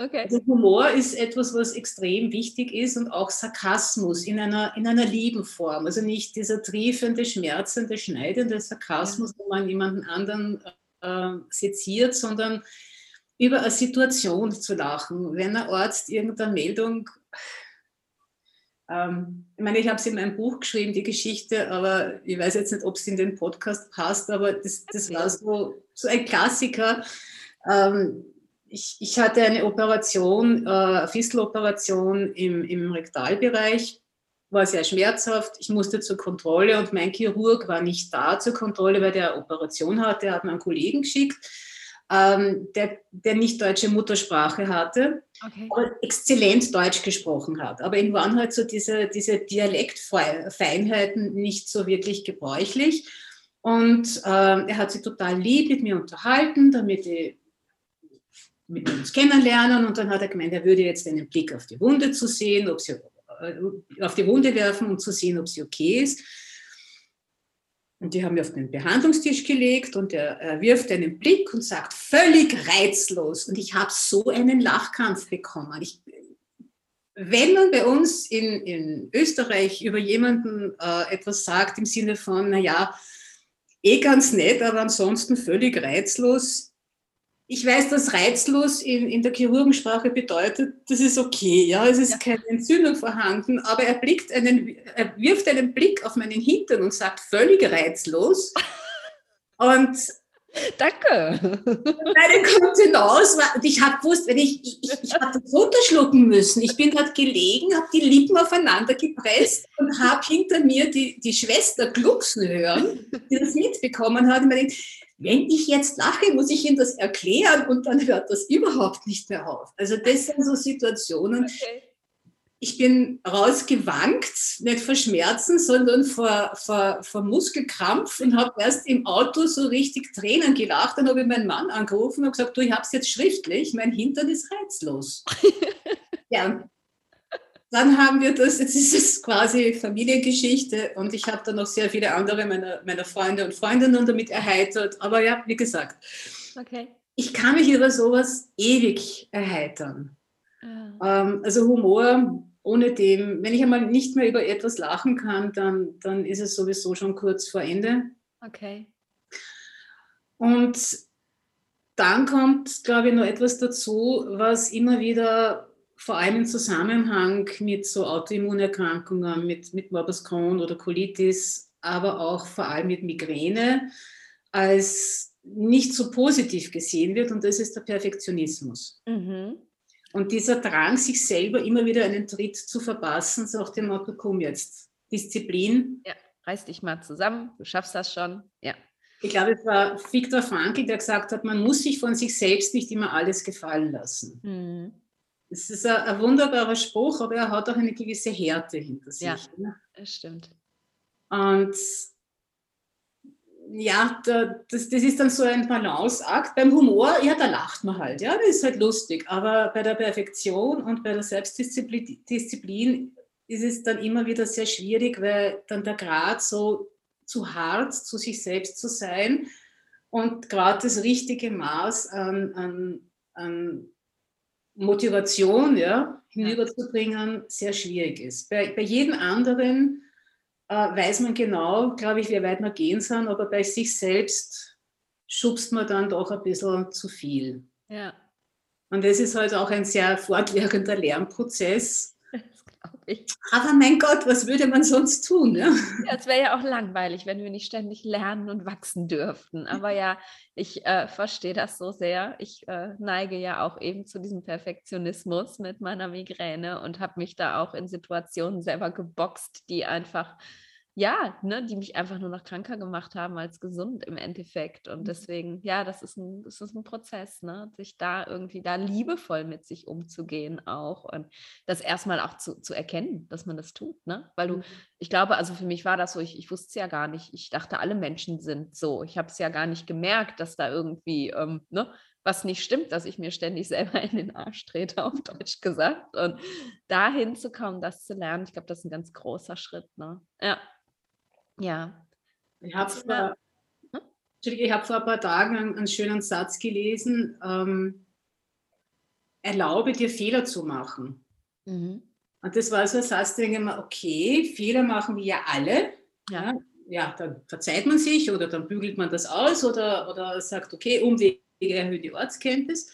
Okay. Also Humor ist etwas, was extrem wichtig ist und auch Sarkasmus in einer, in einer lieben Form. Also nicht dieser triefende, schmerzende, schneidende Sarkasmus, wo man jemanden anderen äh, seziert, sondern über eine Situation zu lachen. Wenn ein Arzt irgendeine Meldung ähm, ich meine, ich habe es in meinem Buch geschrieben, die Geschichte, aber ich weiß jetzt nicht, ob es in den Podcast passt, aber das, das war so, so ein Klassiker. Ähm, ich, ich, hatte eine Operation, äh, Fisteloperation im, im Rektalbereich, war sehr schmerzhaft. Ich musste zur Kontrolle und mein Chirurg war nicht da zur Kontrolle, weil der Operation hatte. Er hat mir einen Kollegen geschickt ähm, der, der nicht deutsche Muttersprache hatte, okay. aber exzellent Deutsch gesprochen hat. Aber ihm waren halt so diese, diese Dialektfeinheiten nicht so wirklich gebräuchlich. Und ähm, er hat sich total lieb mit mir unterhalten, damit ich mit uns kennenlernen. Und dann hat er gemeint, er würde jetzt einen Blick auf die Wunde zu sehen, ob sie äh, auf die Wunde werfen, um zu sehen, ob sie okay ist. Und die haben wir auf den Behandlungstisch gelegt und er, er wirft einen Blick und sagt, völlig reizlos. Und ich habe so einen Lachkampf bekommen. Ich, wenn man bei uns in, in Österreich über jemanden äh, etwas sagt im Sinne von, naja, eh ganz nett, aber ansonsten völlig reizlos, ich weiß, dass reizlos in, in der Chirurgensprache bedeutet, das ist okay, ja, es ist ja. keine Entzündung vorhanden, aber er, blickt einen, er wirft einen Blick auf meinen Hintern und sagt völlig reizlos. Und Danke. Meine war, und ich habe gewusst, wenn ich, ich, ich, hatte das runterschlucken müssen. Ich bin dort gelegen, habe die Lippen aufeinander gepresst und habe hinter mir die, die Schwester glucksen hören, die das mitbekommen hat. Und mir denkt, wenn ich jetzt lache, muss ich Ihnen das erklären und dann hört das überhaupt nicht mehr auf. Also das sind so Situationen. Okay. Ich bin rausgewankt, nicht vor Schmerzen, sondern vor, vor, vor Muskelkrampf und habe erst im Auto so richtig Tränen gelacht. Dann habe ich meinen Mann angerufen und gesagt, du, ich habe es jetzt schriftlich, mein Hintern ist reizlos. ja, dann haben wir das, jetzt ist es quasi Familiengeschichte und ich habe dann noch sehr viele andere meiner, meiner Freunde und Freundinnen damit erheitert. Aber ja, wie gesagt, okay. ich kann mich über sowas ewig erheitern. Ah. Ähm, also Humor, ohne dem, wenn ich einmal nicht mehr über etwas lachen kann, dann, dann ist es sowieso schon kurz vor Ende. Okay. Und dann kommt, glaube ich, noch etwas dazu, was immer wieder vor allem im Zusammenhang mit so Autoimmunerkrankungen, mit, mit Morbus Crohn oder Colitis, aber auch vor allem mit Migräne als nicht so positiv gesehen wird und das ist der Perfektionismus. Mhm. Und dieser Drang, sich selber immer wieder einen Tritt zu verpassen, so nach dem Motto, komm jetzt, Disziplin, ja. reiß dich mal zusammen, du schaffst das schon. Ja. Ich glaube, es war Viktor Frankl, der gesagt hat, man muss sich von sich selbst nicht immer alles gefallen lassen. Mhm. Das ist ein, ein, wunderbarer Spruch, aber er hat auch eine gewisse Härte hinter sich. Ja, ne? das stimmt. Und ja, da, das, das ist dann so ein Balanceakt. Beim Humor, ja, da lacht man halt, ja, das ist halt lustig. Aber bei der Perfektion und bei der Selbstdisziplin ist es dann immer wieder sehr schwierig, weil dann der Grad so zu hart zu sich selbst zu sein und gerade das richtige Maß an, an, an Motivation ja, hinüberzubringen sehr schwierig ist. Bei, bei jedem anderen äh, weiß man genau, glaube ich, wie weit man gehen soll, aber bei sich selbst schubst man dann doch ein bisschen zu viel. Ja. Und das ist halt auch ein sehr fortwährender Lernprozess. Ich. Aber mein Gott, was würde man sonst tun? Ne? Ja, es wäre ja auch langweilig, wenn wir nicht ständig lernen und wachsen dürften. Aber ja, ich äh, verstehe das so sehr. Ich äh, neige ja auch eben zu diesem Perfektionismus mit meiner Migräne und habe mich da auch in Situationen selber geboxt, die einfach ja, ne, die mich einfach nur noch kranker gemacht haben als gesund im Endeffekt. Und mhm. deswegen, ja, das ist ein, das ist ein Prozess, ne, sich da irgendwie da liebevoll mit sich umzugehen auch und das erstmal auch zu, zu erkennen, dass man das tut, ne? Weil du, mhm. ich glaube, also für mich war das so, ich, ich wusste es ja gar nicht. Ich dachte, alle Menschen sind so. Ich habe es ja gar nicht gemerkt, dass da irgendwie, ähm, ne, was nicht stimmt, dass ich mir ständig selber in den Arsch trete, auf Deutsch gesagt. Und dahin zu kommen, das zu lernen, ich glaube, das ist ein ganz großer Schritt. Ne? Ja. Ja. Ich habe vor, hm? hab vor ein paar Tagen einen, einen schönen Satz gelesen. Ähm, erlaube dir Fehler zu machen. Mhm. Und das war so ein Satz, den ich mir, okay, Fehler machen wir ja alle. Ja. ja, dann verzeiht man sich oder dann bügelt man das aus oder, oder sagt, okay, Umwege erhöhen die Ortskenntnis.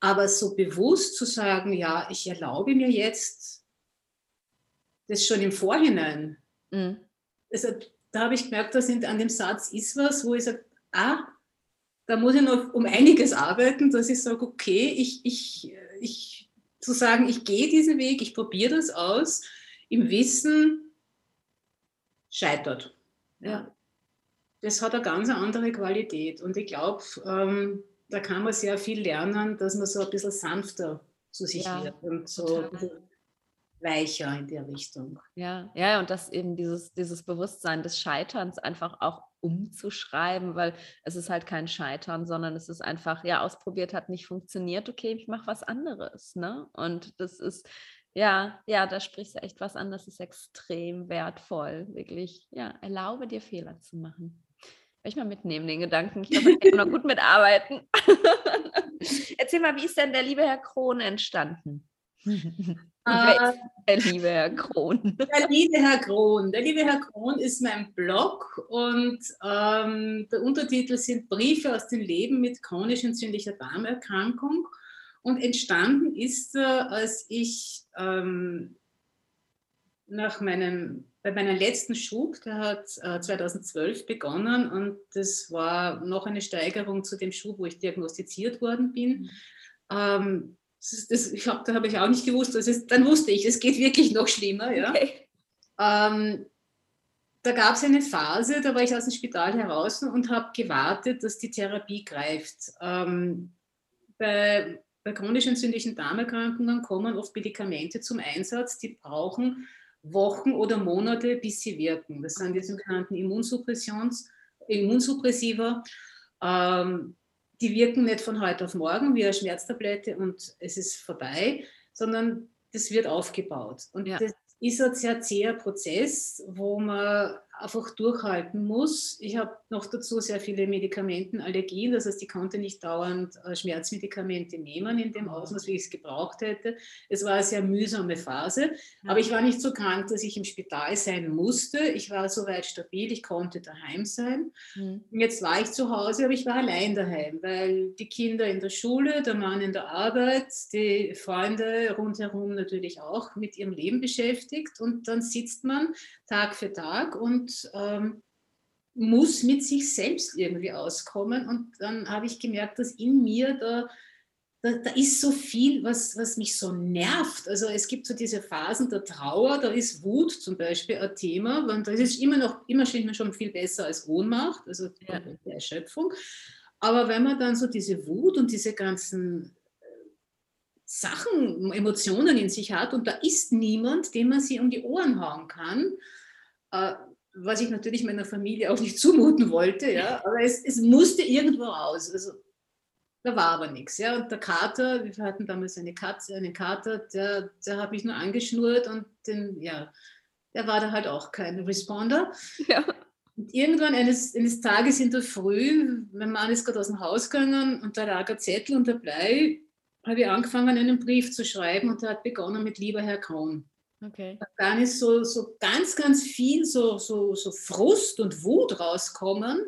Aber so bewusst zu sagen, ja, ich erlaube mir jetzt das schon im Vorhinein. Mhm. Also, da habe ich gemerkt, da sind an dem Satz ist was, wo ich sage, ah, da muss ich noch um einiges arbeiten, dass ich sage, okay, ich, ich, ich zu sagen, ich gehe diesen Weg, ich probiere das aus, im Wissen scheitert. Ja. Das hat eine ganz andere Qualität. Und ich glaube, ähm, da kann man sehr viel lernen, dass man so ein bisschen sanfter zu sich ja, wird und so weicher in der Richtung. Ja, ja, und das eben dieses, dieses Bewusstsein des Scheiterns einfach auch umzuschreiben, weil es ist halt kein Scheitern, sondern es ist einfach, ja, ausprobiert hat nicht funktioniert, okay, ich mache was anderes, ne? Und das ist, ja, ja, da sprichst du echt was an, das ist extrem wertvoll, wirklich, ja, erlaube dir Fehler zu machen. Will ich mal mitnehmen, den Gedanken. Ich glaube, ich kann noch gut mitarbeiten. Erzähl mal, wie ist denn der liebe Herr Krohn entstanden? Äh, der liebe Herr Krohn. Der liebe Herr Krohn. Der liebe Herr Krohn ist mein Blog und ähm, der Untertitel sind Briefe aus dem Leben mit chronisch entzündlicher Darmerkrankung. Und entstanden ist er, als ich ähm, nach meinem, bei meinem letzten Schub, der hat äh, 2012 begonnen und das war noch eine Steigerung zu dem Schub, wo ich diagnostiziert worden bin. Mhm. Ähm, das, das, ich hab, da habe ich auch nicht gewusst. Das ist, dann wusste ich, es geht wirklich noch schlimmer. Ja. Okay. Ähm, da gab es eine Phase, da war ich aus dem Spital heraus und habe gewartet, dass die Therapie greift. Ähm, bei, bei chronisch entzündlichen Darmerkrankungen kommen oft Medikamente zum Einsatz, die brauchen Wochen oder Monate, bis sie wirken. Das sind die sogenannten Immunsuppressions, Immunsuppressiva. Ähm, die wirken nicht von heute auf morgen wie eine Schmerztablette und es ist vorbei, sondern das wird aufgebaut. Und ja. das ist ein sehr zäher Prozess, wo man einfach durchhalten muss. Ich habe noch dazu sehr viele Medikamentenallergien, das heißt, ich konnte nicht dauernd äh, Schmerzmedikamente nehmen in dem Ausmaß, wie ich es gebraucht hätte. Es war eine sehr mühsame Phase, aber ich war nicht so krank, dass ich im Spital sein musste. Ich war soweit stabil, ich konnte daheim sein. Mhm. Jetzt war ich zu Hause, aber ich war allein daheim, weil die Kinder in der Schule, der Mann in der Arbeit, die Freunde rundherum natürlich auch mit ihrem Leben beschäftigt und dann sitzt man Tag für Tag und ähm, muss mit sich selbst irgendwie auskommen. Und dann habe ich gemerkt, dass in mir da da, da, ist so viel, was, was mich so nervt. Also es gibt so diese Phasen der Trauer, da ist Wut zum Beispiel ein Thema, weil das ist immer noch, immer schon viel besser als Ohnmacht, also ja. die Erschöpfung. Aber wenn man dann so diese Wut und diese ganzen äh, Sachen, Emotionen in sich hat und da ist niemand, dem man sie um die Ohren hauen kann, äh, was ich natürlich meiner Familie auch nicht zumuten wollte, ja, aber es, es musste irgendwo raus. Also da war aber nichts. Ja. Und der Kater, wir hatten damals eine Katze, einen Kater, der, der hat mich nur angeschnurrt und den, ja, der war da halt auch kein Responder. Ja. Und irgendwann eines, eines Tages in der Früh, mein Mann ist gerade aus dem Haus gegangen und da lag ein Zettel und der Blei, habe ich angefangen, einen Brief zu schreiben und der hat begonnen mit Lieber Herr Krohn. Okay. Da ist so, so ganz, ganz viel so, so, so Frust und Wut rauskommen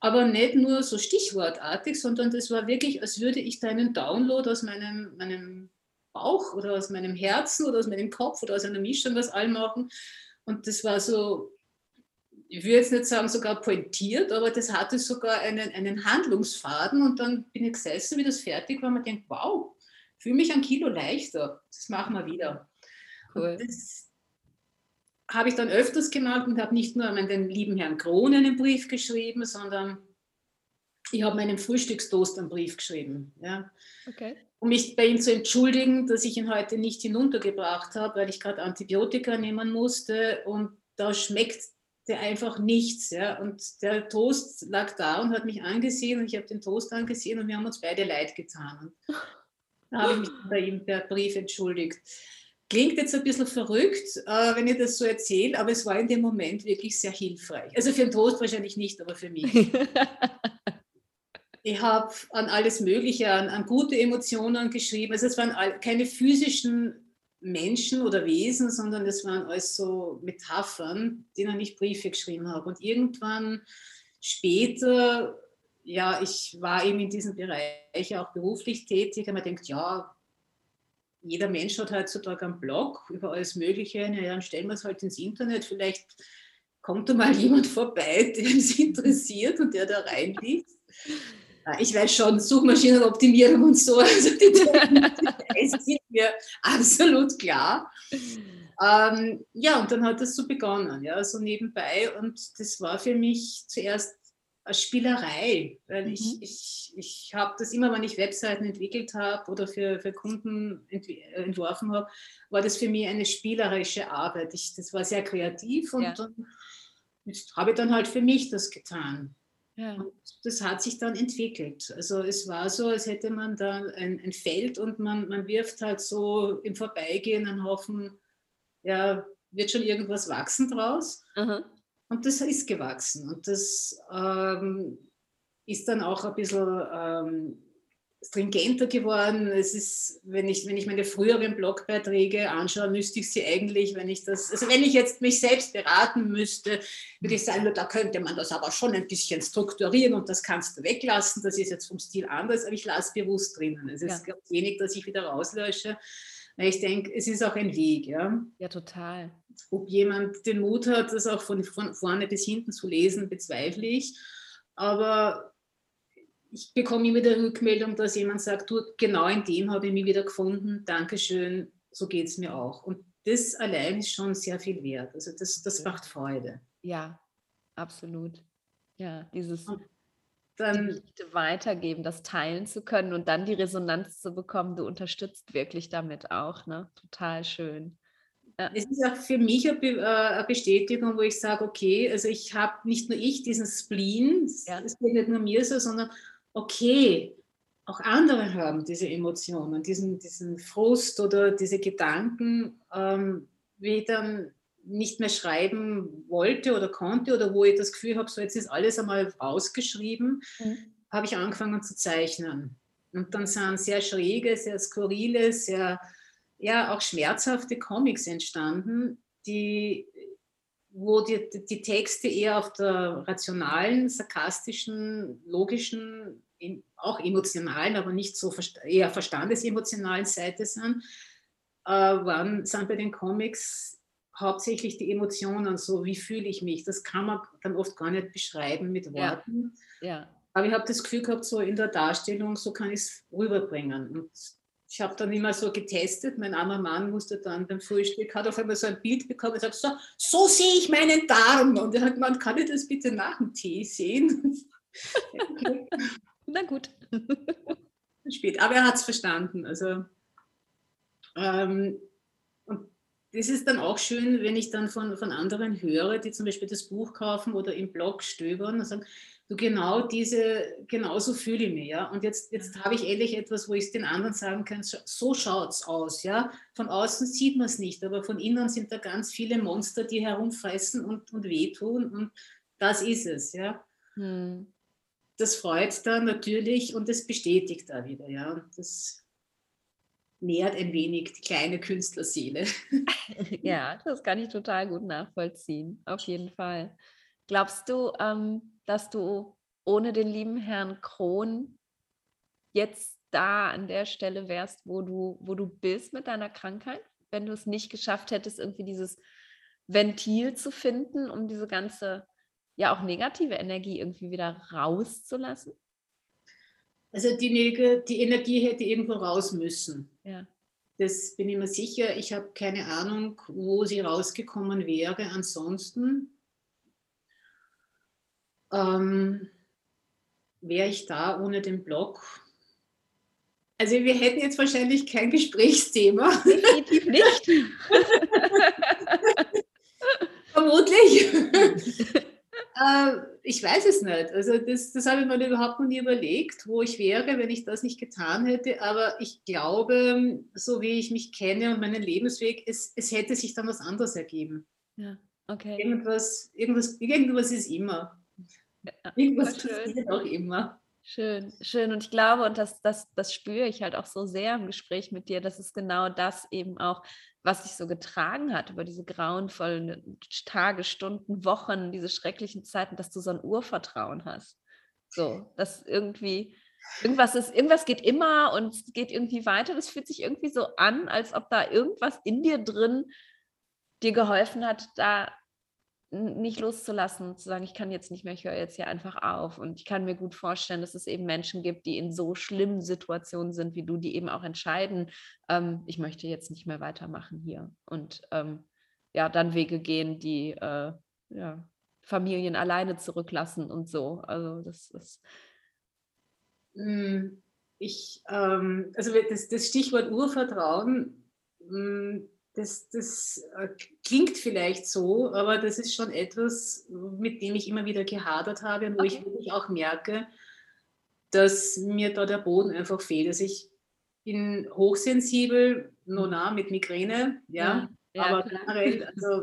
aber nicht nur so stichwortartig, sondern das war wirklich, als würde ich da einen Download aus meinem, meinem Bauch oder aus meinem Herzen oder aus meinem Kopf oder aus einer Mischung aus allem machen. Und das war so, ich würde jetzt nicht sagen sogar pointiert, aber das hatte sogar einen, einen Handlungsfaden und dann bin ich gesessen, wie das fertig war und man denkt, wow, fühle mich ein Kilo leichter, das machen wir wieder. Cool. Das, habe ich dann öfters gemacht und habe nicht nur an den lieben Herrn Krohn einen Brief geschrieben, sondern ich habe meinem Frühstückstoast einen Brief geschrieben. Ja. Okay. Um mich bei ihm zu entschuldigen, dass ich ihn heute nicht hinuntergebracht habe, weil ich gerade Antibiotika nehmen musste und da schmeckt der einfach nichts. Ja. Und der Toast lag da und hat mich angesehen und ich habe den Toast angesehen und wir haben uns beide leid getan. Und da habe ich mich bei ihm per Brief entschuldigt. Klingt jetzt ein bisschen verrückt, äh, wenn ich das so erzähle, aber es war in dem Moment wirklich sehr hilfreich. Also für den Toast wahrscheinlich nicht, aber für mich. ich habe an alles Mögliche, an, an, gute Emotionen geschrieben. Also es waren all, keine physischen Menschen oder Wesen, sondern es waren alles so Metaphern, denen ich Briefe geschrieben habe. Und irgendwann später, ja, ich war eben in diesem Bereich auch beruflich tätig, und man denkt, ja, jeder Mensch hat heutzutage einen Blog über alles Mögliche. Ja, dann stellen wir es halt ins Internet. Vielleicht kommt da mal jemand vorbei, der es interessiert und der da reinliest. Ich weiß schon, Suchmaschinenoptimierung und so, also die Details sind mir absolut klar. Ähm, ja, und dann hat das so begonnen, ja, so nebenbei. Und das war für mich zuerst Spielerei, weil mhm. ich, ich, ich habe das immer, wenn ich Webseiten entwickelt habe oder für, für Kunden ent, entworfen habe, war das für mich eine spielerische Arbeit. Ich, das war sehr kreativ und ja. habe dann halt für mich das getan. Ja. Und das hat sich dann entwickelt. Also es war so, als hätte man da ein, ein Feld und man, man wirft halt so im Vorbeigehen einen Haufen, ja, wird schon irgendwas wachsen draus. Mhm. Und das ist gewachsen. Und das ähm, ist dann auch ein bisschen ähm, stringenter geworden. Es ist, wenn ich, wenn ich meine früheren Blogbeiträge anschaue, müsste ich sie eigentlich, wenn ich das, also wenn ich jetzt mich selbst beraten müsste, würde ich sagen, da könnte man das aber schon ein bisschen strukturieren und das kannst du weglassen. Das ist jetzt vom Stil anders, aber ich lasse bewusst drinnen. Es ist ja. ganz wenig, dass ich wieder rauslösche. Weil ich denke, es ist auch ein Weg. Ja, ja total. Ob jemand den Mut hat, das auch von, von vorne bis hinten zu lesen, bezweifle ich. Aber ich bekomme immer die Rückmeldung, dass jemand sagt, du, genau in dem habe ich mich wieder gefunden, Dankeschön, so geht es mir auch. Und das allein ist schon sehr viel wert. Also das, das macht Freude. Ja, absolut. Ja, dieses dann weitergeben, das teilen zu können und dann die Resonanz zu bekommen, du unterstützt wirklich damit auch, ne? Total schön. Ja. Es ist auch für mich eine äh, Bestätigung, wo ich sage, okay, also ich habe nicht nur ich diesen Spleen, ja. es geht nicht nur mir so, sondern okay, auch andere haben diese Emotionen, diesen, diesen Frust oder diese Gedanken, ähm, wie dann nicht mehr schreiben wollte oder konnte oder wo ich das Gefühl habe, so jetzt ist alles einmal rausgeschrieben, mhm. habe ich angefangen zu zeichnen. Und dann sind sehr schräge, sehr skurrile, sehr ja auch schmerzhafte Comics entstanden, die, wo die, die Texte eher auf der rationalen, sarkastischen, logischen, auch emotionalen, aber nicht so eher verstandesemotionalen Seite sind, äh, waren, sind bei den Comics hauptsächlich die Emotionen, so wie fühle ich mich. Das kann man dann oft gar nicht beschreiben mit Worten. Ja. ja. Aber ich habe das Gefühl gehabt, so in der Darstellung, so kann ich es rüberbringen. Und ich habe dann immer so getestet. Mein armer Mann musste dann beim Frühstück, hat auf einmal so ein Bild bekommen und sagt, so, so sehe ich meinen Darm. Und er hat gemeint, kann ich das bitte nach dem Tee sehen? Na gut. Spät. Aber er hat es verstanden. Also, ähm, das ist dann auch schön, wenn ich dann von, von anderen höre, die zum Beispiel das Buch kaufen oder im Blog stöbern und sagen, du genau diese, genauso fühle ich mich, ja. Und jetzt, jetzt habe ich endlich etwas, wo ich es den anderen sagen kann, so schaut es aus, ja. Von außen sieht man es nicht, aber von innen sind da ganz viele Monster, die herumfressen und, und wehtun und das ist es, ja. Hm. Das freut dann natürlich und das bestätigt da wieder, ja. Das nährt ein wenig die kleine Künstlerseele. ja, das kann ich total gut nachvollziehen, auf jeden Fall. Glaubst du, ähm, dass du ohne den lieben Herrn Kron jetzt da an der Stelle wärst, wo du, wo du bist mit deiner Krankheit, wenn du es nicht geschafft hättest, irgendwie dieses Ventil zu finden, um diese ganze, ja auch negative Energie irgendwie wieder rauszulassen? Also die, die Energie hätte irgendwo raus müssen. Ja. Das bin ich mir sicher. Ich habe keine Ahnung, wo sie rausgekommen wäre. Ansonsten ähm, wäre ich da ohne den Blog? Also wir hätten jetzt wahrscheinlich kein Gesprächsthema. Definitiv nicht. Vermutlich. äh, ich weiß es nicht. Also das, das habe ich mir überhaupt noch nie überlegt, wo ich wäre, wenn ich das nicht getan hätte. Aber ich glaube, so wie ich mich kenne und meinen Lebensweg, es, es hätte sich dann was anderes ergeben. Ja, okay. Irgendwas, irgendwas, irgendwas ist immer. Irgendwas passiert auch immer. Schön, schön. Und ich glaube, und das, das, das spüre ich halt auch so sehr im Gespräch mit dir, dass es genau das eben auch, was dich so getragen hat über diese grauenvollen Tage, Stunden, Wochen, diese schrecklichen Zeiten, dass du so ein Urvertrauen hast. So, dass irgendwie irgendwas ist, irgendwas geht immer und es geht irgendwie weiter. Das fühlt sich irgendwie so an, als ob da irgendwas in dir drin dir geholfen hat, da nicht loszulassen, zu sagen, ich kann jetzt nicht mehr, ich höre jetzt hier einfach auf. Und ich kann mir gut vorstellen, dass es eben Menschen gibt, die in so schlimmen Situationen sind wie du, die eben auch entscheiden, ähm, ich möchte jetzt nicht mehr weitermachen hier. Und ähm, ja, dann Wege gehen, die äh, ja, Familien alleine zurücklassen und so. Also das ist. Hm, ich, ähm, also das, das Stichwort Urvertrauen, hm, das, das äh, klingt vielleicht so, aber das ist schon etwas, mit dem ich immer wieder gehadert habe und wo okay. ich wirklich auch merke, dass mir da der Boden einfach fehlt. Also ich bin hochsensibel, nur nah mit Migräne, ja, ja, ja aber generell, also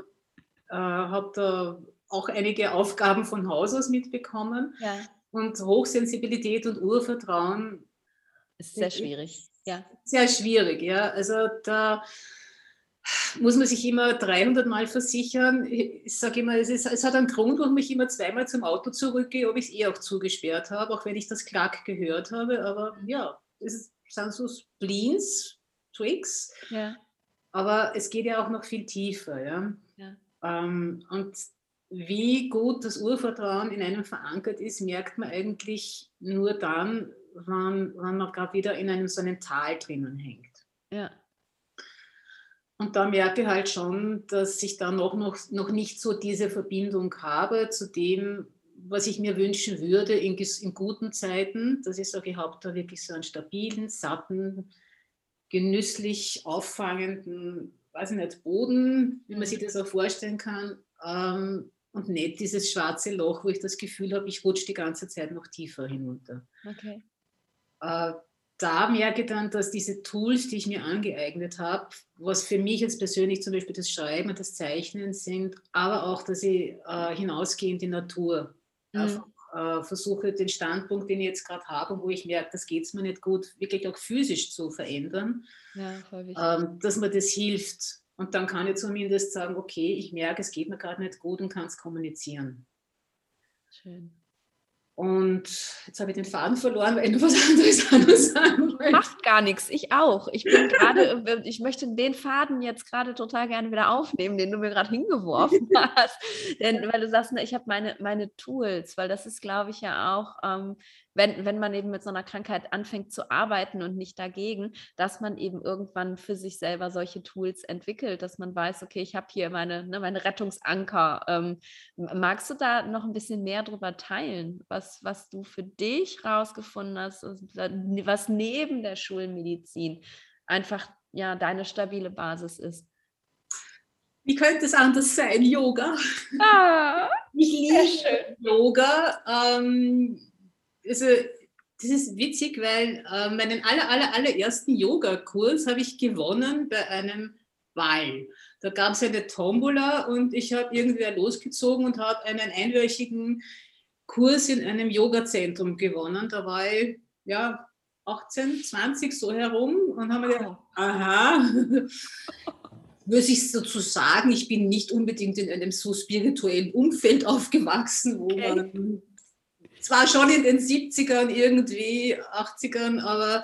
äh, habe da auch einige Aufgaben von Haus aus mitbekommen. Ja. Und Hochsensibilität und Urvertrauen ist sehr schwierig. Ja. Sehr schwierig, ja. Also da muss man sich immer 300 Mal versichern. Ich sage immer, es, ist, es, hat einen Grund, warum ich immer zweimal zum Auto zurückgehe, ob ich es eh auch zugesperrt habe, auch wenn ich das Klack gehört habe. Aber ja, es sind so Spleens, Tricks. Ja. Aber es geht ja auch noch viel tiefer. Ja? ja. Ähm, und wie gut das Urvertrauen in einem verankert ist, merkt man eigentlich nur dann, wann, wann man gerade wieder in einem so einem Tal drinnen hängt. Ja. Und da merke ich halt schon, dass ich da noch, noch, noch nicht so diese Verbindung habe zu dem, was ich mir wünschen würde in, in guten Zeiten, dass ich sage, ich habe da wirklich so einen stabilen, satten, genüsslich auffangenden, weiß ich nicht, Boden, wie man sich das auch vorstellen kann. Ähm, und nicht dieses schwarze Loch, wo ich das Gefühl habe, ich rutsche die ganze Zeit noch tiefer hinunter. Okay. Äh, da merke ich dann, dass diese Tools, die ich mir angeeignet habe, was für mich jetzt persönlich zum Beispiel das Schreiben und das Zeichnen sind, aber auch, dass ich äh, hinausgehe in die Natur. Mhm. Äh, versuche den Standpunkt, den ich jetzt gerade habe, wo ich merke, das geht es mir nicht gut, wirklich auch physisch zu verändern, ja, ähm, dass mir das hilft. Und dann kann ich zumindest sagen, okay, ich merke, es geht mir gerade nicht gut und kann es kommunizieren. Schön. Und jetzt habe ich den Faden verloren, weil du was anderes sagen Macht gar nichts, ich auch. Ich bin gerade, äh, ich möchte den Faden jetzt gerade total gerne wieder aufnehmen, den du mir gerade hingeworfen hast. Denn weil du sagst, ne, ich habe meine, meine Tools, weil das ist, glaube ich, ja auch ähm, wenn, wenn man eben mit so einer Krankheit anfängt zu arbeiten und nicht dagegen, dass man eben irgendwann für sich selber solche Tools entwickelt, dass man weiß, okay, ich habe hier meine, ne, meine Rettungsanker. Ähm, magst du da noch ein bisschen mehr drüber teilen, was, was du für dich rausgefunden hast, was neben der Schulmedizin einfach ja deine stabile Basis ist? Wie könnte es anders sein? Yoga. Ah, ich liebe Yoga. Ähm, also, das ist witzig, weil äh, meinen aller, aller, allerersten Yoga-Kurs habe ich gewonnen bei einem Ball. Da gab es eine Tombola und ich habe irgendwer losgezogen und habe einen einwöchigen Kurs in einem Yoga-Zentrum gewonnen. Da war ich ja 18, 20 so herum und haben mir gedacht, aha, würde ich dazu sagen, ich bin nicht unbedingt in einem so spirituellen Umfeld aufgewachsen, wo okay. man zwar schon in den 70ern irgendwie, 80ern, aber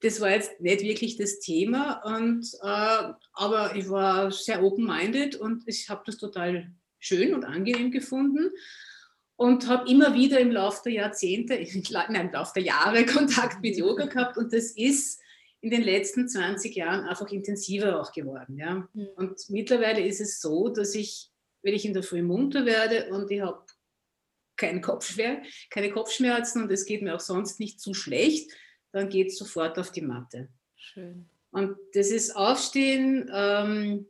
das war jetzt nicht wirklich das Thema. Und, äh, aber ich war sehr open-minded und ich habe das total schön und angenehm gefunden und habe immer wieder im Laufe der Jahrzehnte, nein, im Laufe der Jahre Kontakt mit Yoga gehabt und das ist in den letzten 20 Jahren einfach intensiver auch geworden. Ja? Mhm. Und mittlerweile ist es so, dass ich, wenn ich in der Früh munter werde und ich habe keinen Kopfschmerz, keine Kopfschmerzen und es geht mir auch sonst nicht zu schlecht, dann geht es sofort auf die Matte. Schön. Und das ist Aufstehen, ähm,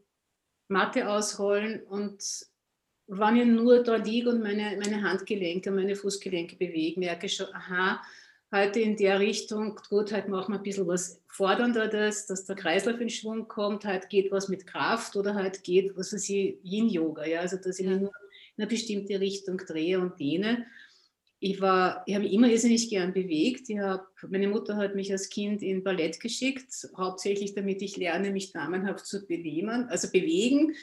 Matte ausrollen und wenn ich nur da liege und meine, meine Handgelenke, meine Fußgelenke bewege, merke ich schon, aha, heute in der Richtung, gut, heute machen wir ein bisschen was Fordernderes, dass der Kreislauf in Schwung kommt, heute geht was mit Kraft oder heute geht, was weiß ich, Yin-Yoga, ja, also dass ich ja. nur in eine bestimmte Richtung drehe und dehne. Ich, war, ich habe mich immer irrsinnig gern bewegt. Ich hab, meine Mutter hat mich als Kind in Ballett geschickt, hauptsächlich damit ich lerne, mich damenhaft zu bewegen, also bewegen.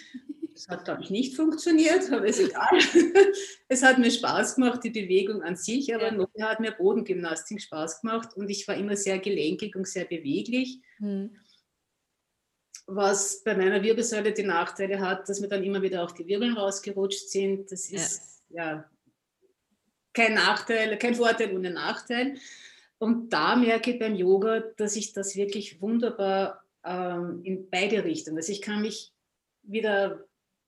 Das hat, glaube ich, nicht funktioniert, aber ist egal. es hat mir Spaß gemacht, die Bewegung an sich, aber ja. noch hat mir Bodengymnastik Spaß gemacht und ich war immer sehr gelenkig und sehr beweglich. Hm. Was bei meiner Wirbelsäule die Nachteile hat, dass mir dann immer wieder auch die Wirbeln rausgerutscht sind. Das ist ja, ja kein Nachteil, kein Vorteil ohne Nachteil. Und da merke ich beim Yoga, dass ich das wirklich wunderbar ähm, in beide Richtungen. Also ich kann mich wieder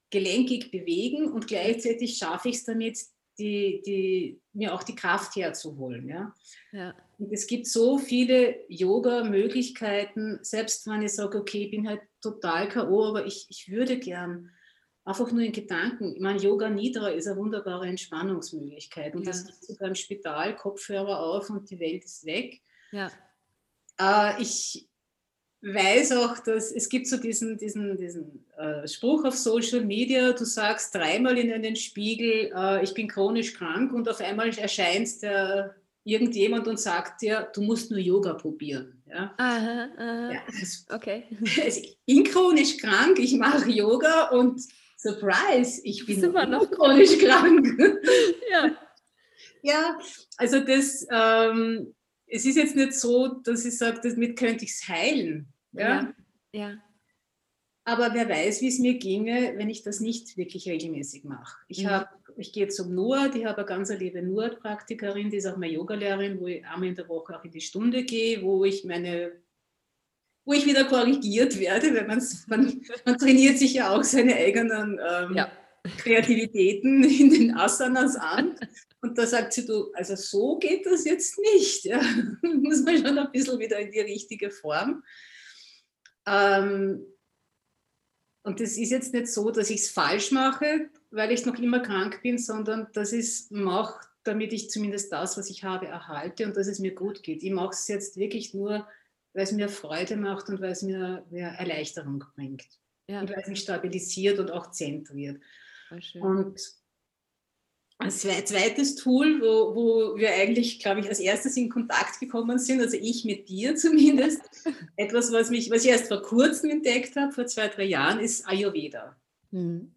gelenkig bewegen und gleichzeitig schaffe ich es damit, die, die, mir auch die Kraft herzuholen. Ja? ja. Und es gibt so viele Yoga-Möglichkeiten, selbst wenn ich sage, okay, ich bin halt total K.O., aber ich, ich würde gern einfach nur in Gedanken. Ich meine, Yoga Nidra ist eine wunderbare Entspannungsmöglichkeit. Und ja. das ist sogar im Spital, Kopfhörer auf und die Welt ist weg. Ja. Äh, ich, weiß auch, dass es gibt so diesen, diesen, diesen äh, Spruch auf Social Media, du sagst dreimal in einen Spiegel, äh, ich bin chronisch krank und auf einmal erscheint der irgendjemand und sagt dir, du musst nur Yoga probieren. Ja? Aha, aha. Ja, okay. Also ich bin chronisch krank, ich mache Yoga und Surprise, ich bin immer noch chronisch krank. ja. ja, also das, ähm, es ist jetzt nicht so, dass ich sage, damit könnte ich es heilen. Ja? ja? ja. Aber wer weiß, wie es mir ginge, wenn ich das nicht wirklich regelmäßig mache. Ich, mhm. Ich gehe zum NUAD, ich habe eine ganz liebe NUAD-Praktikerin, die ist auch meine Yogalehrerin, wo ich einmal in der Woche auch in die Stunde gehe, wo ich meine wo ich wieder korrigiert werde, weil man, man, man trainiert sich ja auch seine eigenen ähm, ja. Kreativitäten in den Asanas an. Und da sagt sie, du, also so geht das jetzt nicht. Ja. Muss man schon ein bisschen wieder in die richtige Form. Ähm, und das ist jetzt nicht so, dass ich es falsch mache, weil ich noch immer krank bin, sondern dass ich es mache, damit ich zumindest das, was ich habe, erhalte und dass es mir gut geht. Ich mache es jetzt wirklich nur, weil es mir Freude macht und weil es mir, mir Erleichterung bringt. Ja. Und weil es mich stabilisiert und auch zentriert. Und ein zweites Tool, wo, wo wir eigentlich, glaube ich, als erstes in Kontakt gekommen sind, also ich mit dir zumindest, etwas, was, mich, was ich erst vor kurzem entdeckt habe, vor zwei, drei Jahren, ist Ayurveda. Mhm.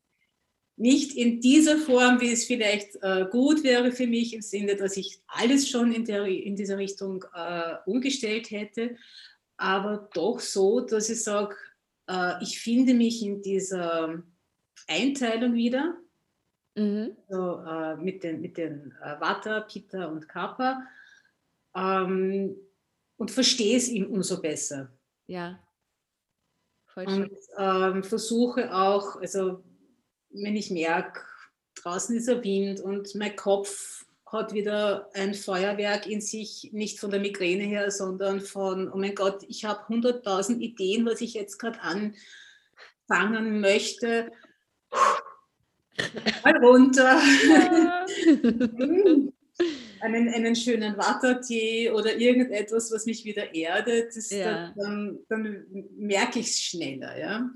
Nicht in dieser Form, wie es vielleicht äh, gut wäre für mich, im Sinne, dass ich alles schon in, der, in dieser Richtung äh, umgestellt hätte, aber doch so, dass ich sage, äh, ich finde mich in dieser Einteilung wieder Mhm. So, äh, mit den, mit den äh, Vata, Pitta und Kappa. ähm, und verstehe es ihm umso besser. Ja. Voll und ähm, versuche auch, also wenn ich merke, draußen ist der Wind und mein Kopf hat wieder ein Feuerwerk in sich, nicht von der Migräne her, sondern von, oh mein Gott, ich habe 100.000 Ideen, was ich jetzt gerade anfangen möchte. Mal runter. Ja. einen, einen schönen Wattertee oder irgendetwas, was mich wieder erdet, das, ja. dann, dann, merke ich es schneller. Ja?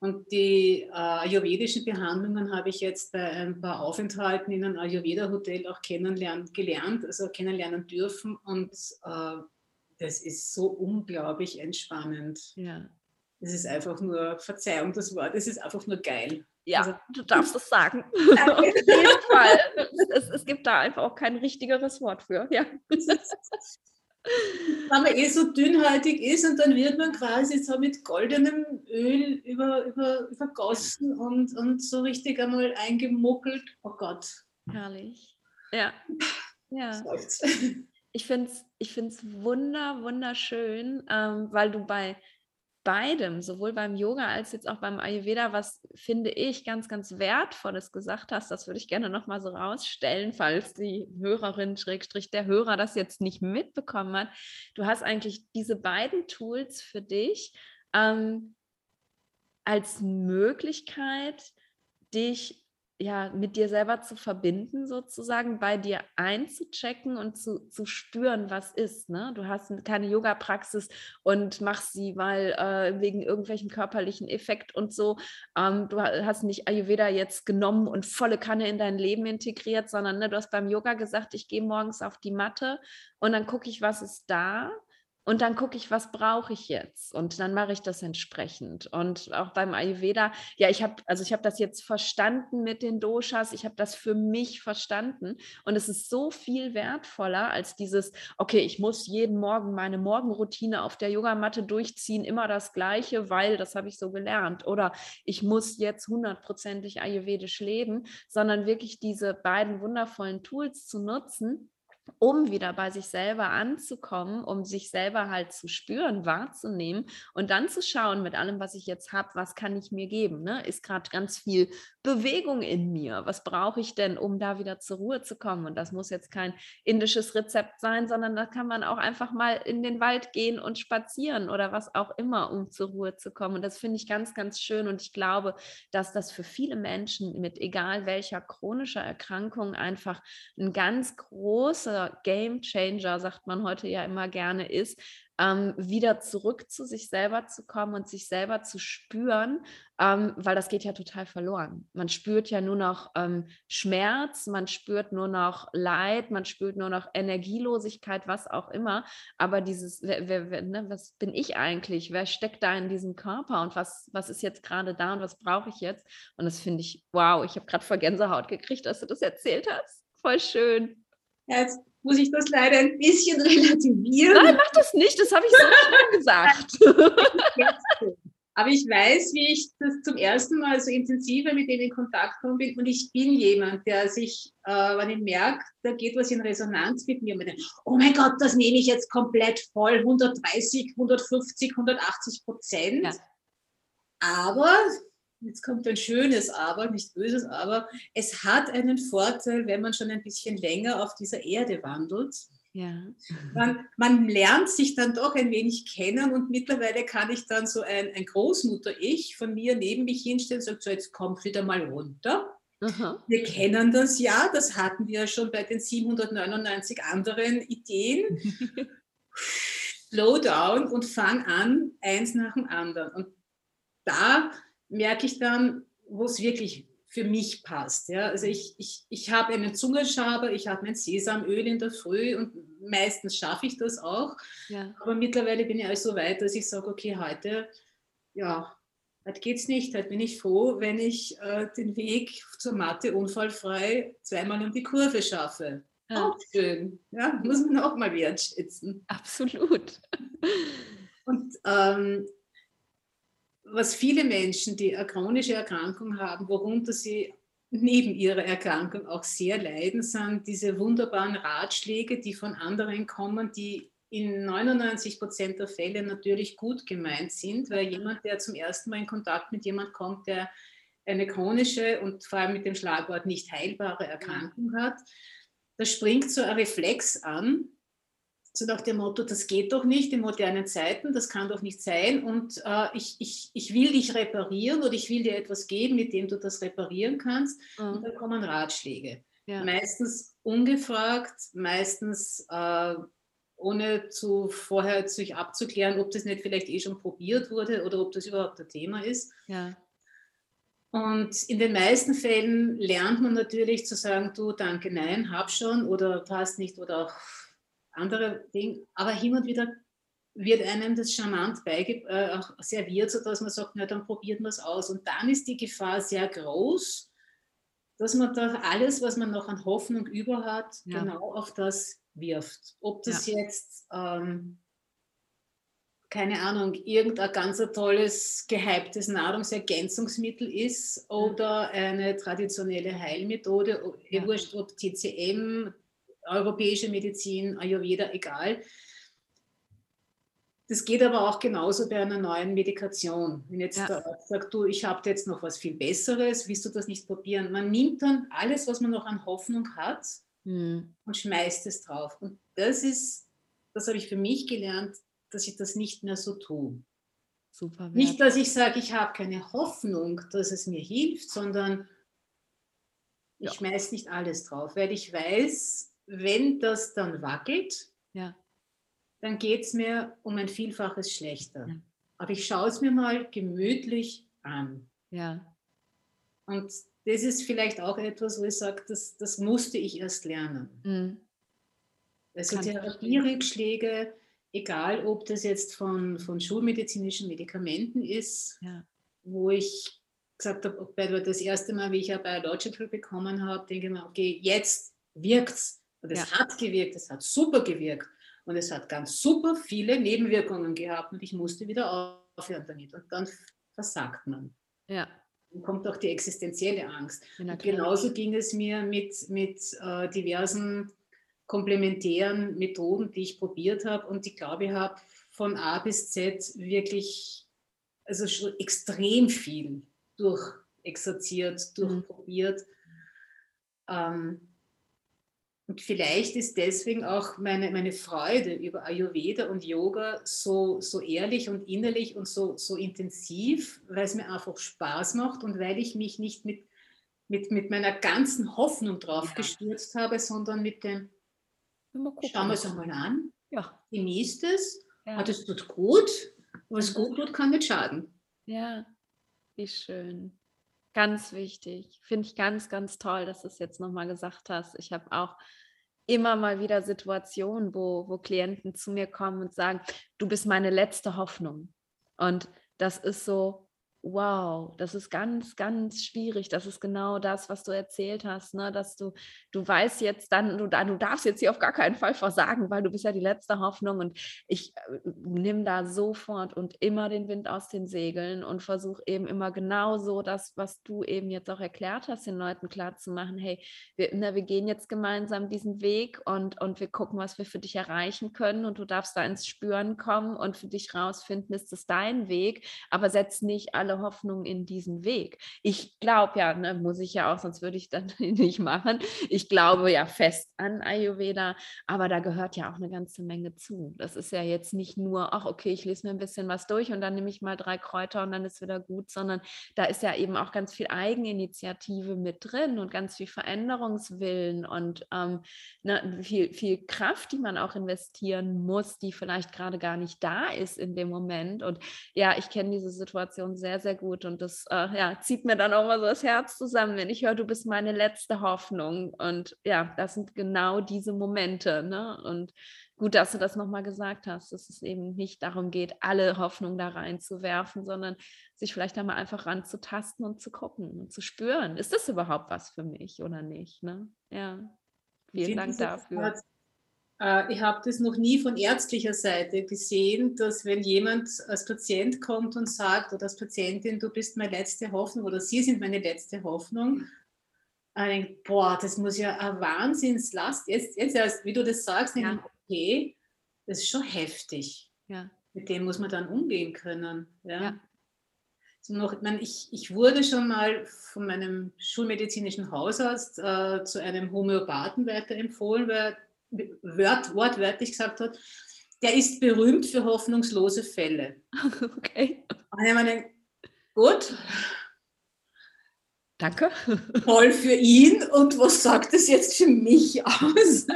Und die äh, ayurvedischen Behandlungen habe ich jetzt bei ein paar Aufenthalten in einem Ayurveda-Hotel auch kennenlernen, gelernt, also kennenlernen dürfen. Und äh, das ist so unglaublich entspannend. Ja. Das ist einfach nur, Verzeihung das Wort, es ist einfach nur geil. Ja, also, du darfst es sagen. Auf jeden Fall. Es, es, gibt da einfach auch kein richtigeres Wort für. Ja. Wenn man eh so dünnhäutig ist und dann wird man quasi so mit goldenem Öl über, über, übergossen und, und so richtig einmal eingemuckelt. Oh Gott. Herrlich. Ja. ja. Ich finde es ich find's wunder, wunderschön, ähm, weil du bei beidem, sowohl beim Yoga als jetzt auch beim Ayurveda, was finde ich ganz, ganz wertvolles gesagt hast, das würde ich gerne nochmal so rausstellen, falls die Hörerin, Schrägstrich, der Hörer das jetzt nicht mitbekommen hat. Du hast eigentlich diese beiden Tools für dich ähm, als Möglichkeit, dich ja, mit dir selber zu verbinden, sozusagen, bei dir einzuchecken und zu, zu spüren, was ist. Ne? Du hast keine Yoga-Praxis und machst sie, weil äh, wegen irgendwelchen körperlichen Effekt und so. Ähm, du hast nicht Ayurveda jetzt genommen und volle Kanne in dein Leben integriert, sondern ne, du hast beim Yoga gesagt, ich gehe morgens auf die Matte und dann gucke ich, was ist da und dann gucke ich, was brauche ich jetzt? Und dann mache ich das entsprechend. Und auch beim Ayurveda, ja, ich habe, also ich habe das jetzt verstanden mit den Doshas, ich habe das für mich verstanden. Und es ist so viel wertvoller als dieses, okay, ich muss jeden Morgen meine Morgenroutine auf der Yogamatte durchziehen, immer das Gleiche, weil das habe ich so gelernt. Oder ich muss jetzt hundertprozentig ayurvedisch leben, sondern wirklich diese beiden wundervollen Tools zu nutzen um wieder bei sich selber anzukommen, um sich selber halt zu spüren, wahrzunehmen und dann zu schauen mit allem, was ich jetzt habe, was kann ich mir geben? Ne? Ist gerade ganz viel Bewegung in mir? Was brauche ich denn, um da wieder zur Ruhe zu kommen? Und das muss jetzt kein indisches Rezept sein, sondern da kann man auch einfach mal in den Wald gehen und spazieren oder was auch immer, um zur Ruhe zu kommen. Und das finde ich ganz, ganz schön. Und ich glaube, dass das für viele Menschen mit egal welcher chronischer Erkrankung einfach ein ganz großer Game Changer, sagt man heute ja immer gerne, ist, ähm, wieder zurück zu sich selber zu kommen und sich selber zu spüren, ähm, weil das geht ja total verloren. Man spürt ja nur noch ähm, Schmerz, man spürt nur noch Leid, man spürt nur noch Energielosigkeit, was auch immer. Aber dieses, wer, wer, ne, was bin ich eigentlich? Wer steckt da in diesem Körper und was, was ist jetzt gerade da und was brauche ich jetzt? Und das finde ich, wow, ich habe gerade vor Gänsehaut gekriegt, dass du das erzählt hast. Voll schön. Ja, jetzt muss ich das leider ein bisschen relativieren. Nein, mach das nicht, das habe ich so schön gesagt. Aber ich weiß, wie ich das zum ersten Mal so intensiver mit dem in Kontakt gekommen bin. Und ich bin jemand, der sich, äh, wenn ich merke, da geht was in Resonanz mit mir, und denke, oh mein Gott, das nehme ich jetzt komplett voll, 130, 150, 180 Prozent. Ja. Aber jetzt kommt ein schönes Aber, nicht böses Aber, es hat einen Vorteil, wenn man schon ein bisschen länger auf dieser Erde wandelt. Ja. Man, man lernt sich dann doch ein wenig kennen und mittlerweile kann ich dann so ein, ein Großmutter-Ich von mir neben mich hinstellen und sagen, so jetzt kommt wieder mal runter. Aha. Wir kennen das ja, das hatten wir schon bei den 799 anderen Ideen. Slow down und fang an, eins nach dem anderen. Und da merke ich dann, wo es wirklich für mich passt. Ja? Also ich, ich, ich habe einen Zungenschaber, ich habe mein Sesamöl in der Früh und meistens schaffe ich das auch. Ja. Aber mittlerweile bin ich also so weit, dass ich sage, okay, heute, ja, heute geht es nicht. Heute bin ich froh, wenn ich äh, den Weg zur Matte unfallfrei zweimal um die Kurve schaffe. Ja. Auch schön. Ja, muss man auch mal wertschätzen. Absolut. Und ähm, was viele Menschen, die eine chronische Erkrankung haben, worunter sie neben ihrer Erkrankung auch sehr leiden, sind diese wunderbaren Ratschläge, die von anderen kommen, die in 99 Prozent der Fälle natürlich gut gemeint sind, weil jemand, der zum ersten Mal in Kontakt mit jemand kommt, der eine chronische und vor allem mit dem Schlagwort nicht heilbare Erkrankung hat, da springt so ein Reflex an, so nach dem Motto, das geht doch nicht in modernen Zeiten, das kann doch nicht sein und äh, ich, ich, ich will dich reparieren oder ich will dir etwas geben, mit dem du das reparieren kannst mhm. und dann kommen Ratschläge. Ja. Meistens ungefragt, meistens äh, ohne zu, vorher sich abzuklären, ob das nicht vielleicht eh schon probiert wurde oder ob das überhaupt ein Thema ist. Ja. Und in den meisten Fällen lernt man natürlich zu sagen, du, danke, nein, hab schon oder passt nicht oder auch andere Dinge. Aber hin und wieder wird einem das charmant äh, auch serviert, sodass man sagt, na, dann probiert man es aus. Und dann ist die Gefahr sehr groß, dass man da alles, was man noch an Hoffnung über hat, ja. genau auf das wirft. Ob das ja. jetzt, ähm, keine Ahnung, irgendein ganz tolles, gehyptes Nahrungsergänzungsmittel ist oder eine traditionelle Heilmethode, ja. wurscht ob TCM, europäische Medizin, Ayurveda, egal. Das geht aber auch genauso bei einer neuen Medikation. Wenn jetzt ja. der Arzt sagt, du, ich habe jetzt noch was viel Besseres, willst du das nicht probieren? Man nimmt dann alles, was man noch an Hoffnung hat mhm. und schmeißt es drauf. Und das ist, das habe ich für mich gelernt, dass ich das nicht mehr so tue. Super. Wert. Nicht, dass ich sage, ich habe keine Hoffnung, dass es mir hilft, sondern ich ja. schmeiße nicht alles drauf, weil ich weiß, wenn das dann wackelt, ja. dann geht es mir um ein Vielfaches schlechter. Ja. Aber ich schaue es mir mal gemütlich an. Ja. Und das ist vielleicht auch etwas, wo ich sage, das, das musste ich erst lernen. Mhm. Also Therapierückschläge, egal ob das jetzt von, von schulmedizinischen Medikamenten ist, ja. wo ich gesagt habe, das erste Mal, wie ich ja Biological bekommen habe, denke ich mir, okay, jetzt wirkt es. Und es ja. hat gewirkt, es hat super gewirkt. Und es hat ganz super viele Nebenwirkungen gehabt und ich musste wieder aufhören damit. Und dann versagt man. Ja kommt auch die existenzielle Angst. Ja, genauso ging es mir mit, mit äh, diversen komplementären Methoden, die ich probiert habe und die, glaube ich, habe von A bis Z wirklich, also schon extrem viel durchexerziert, mhm. durchprobiert. Mhm. Ähm, und vielleicht ist deswegen auch meine, meine Freude über Ayurveda und Yoga so, so ehrlich und innerlich und so, so intensiv, weil es mir einfach Spaß macht und weil ich mich nicht mit, mit, mit meiner ganzen Hoffnung drauf ja. gestürzt habe, sondern mit dem, schauen wir es einmal an, ja. genießt es, ja. Ah, das tut gut, was gut tut, kann nicht schaden. Ja, wie schön. Ganz wichtig. Finde ich ganz, ganz toll, dass du es jetzt nochmal gesagt hast. Ich habe auch immer mal wieder Situationen, wo, wo Klienten zu mir kommen und sagen, du bist meine letzte Hoffnung. Und das ist so, wow, das ist ganz, ganz schwierig. Das ist genau das, was du erzählt hast, ne? dass du, du weißt jetzt dann, du, du darfst jetzt hier auf gar keinen Fall versagen, weil du bist ja die letzte Hoffnung und ich äh, nehme da sofort und immer den Wind aus den Segeln und versuche eben immer genau so das, was du eben jetzt auch erklärt hast, den Leuten klarzumachen, hey, wir, na, wir gehen jetzt gemeinsam diesen Weg und, und wir gucken, was wir für dich erreichen können und du darfst da ins Spüren kommen und für dich rausfinden, ist es dein Weg, aber setz nicht alle alle Hoffnung in diesen Weg. Ich glaube ja, ne, muss ich ja auch, sonst würde ich dann nicht machen. Ich glaube ja fest an Ayurveda, aber da gehört ja auch eine ganze Menge zu. Das ist ja jetzt nicht nur, ach okay, ich lese mir ein bisschen was durch und dann nehme ich mal drei Kräuter und dann ist wieder gut, sondern da ist ja eben auch ganz viel Eigeninitiative mit drin und ganz viel Veränderungswillen und ähm, ne, viel, viel Kraft, die man auch investieren muss, die vielleicht gerade gar nicht da ist in dem Moment. Und ja, ich kenne diese Situation sehr, sehr gut und das äh, ja, zieht mir dann auch mal so das Herz zusammen, wenn ich höre, du bist meine letzte Hoffnung. Und ja, das sind genau diese Momente. Ne? Und gut, dass du das nochmal gesagt hast, dass es eben nicht darum geht, alle Hoffnung da reinzuwerfen, sondern sich vielleicht einmal einfach ranzutasten und zu gucken und zu spüren, ist das überhaupt was für mich oder nicht? Ne? Ja, vielen Dank dafür. Äh, ich habe das noch nie von ärztlicher Seite gesehen, dass wenn jemand als Patient kommt und sagt oder als Patientin, du bist meine letzte Hoffnung oder Sie sind meine letzte Hoffnung, ich denke, boah, das muss ja ein Wahnsinnslast. Jetzt, jetzt erst, wie du das sagst, ja. denke okay, das ist schon heftig. Ja. Mit dem muss man dann umgehen können. Ja. ja. Noch, ich, ich, wurde schon mal von meinem schulmedizinischen Hausarzt äh, zu einem Homöopathen weiterempfohlen, weil wort, wortwörtlich gesagt hat, der ist berühmt für hoffnungslose Fälle. Okay. Und ich meine, gut. Danke. Toll für ihn. Und was sagt das jetzt für mich aus?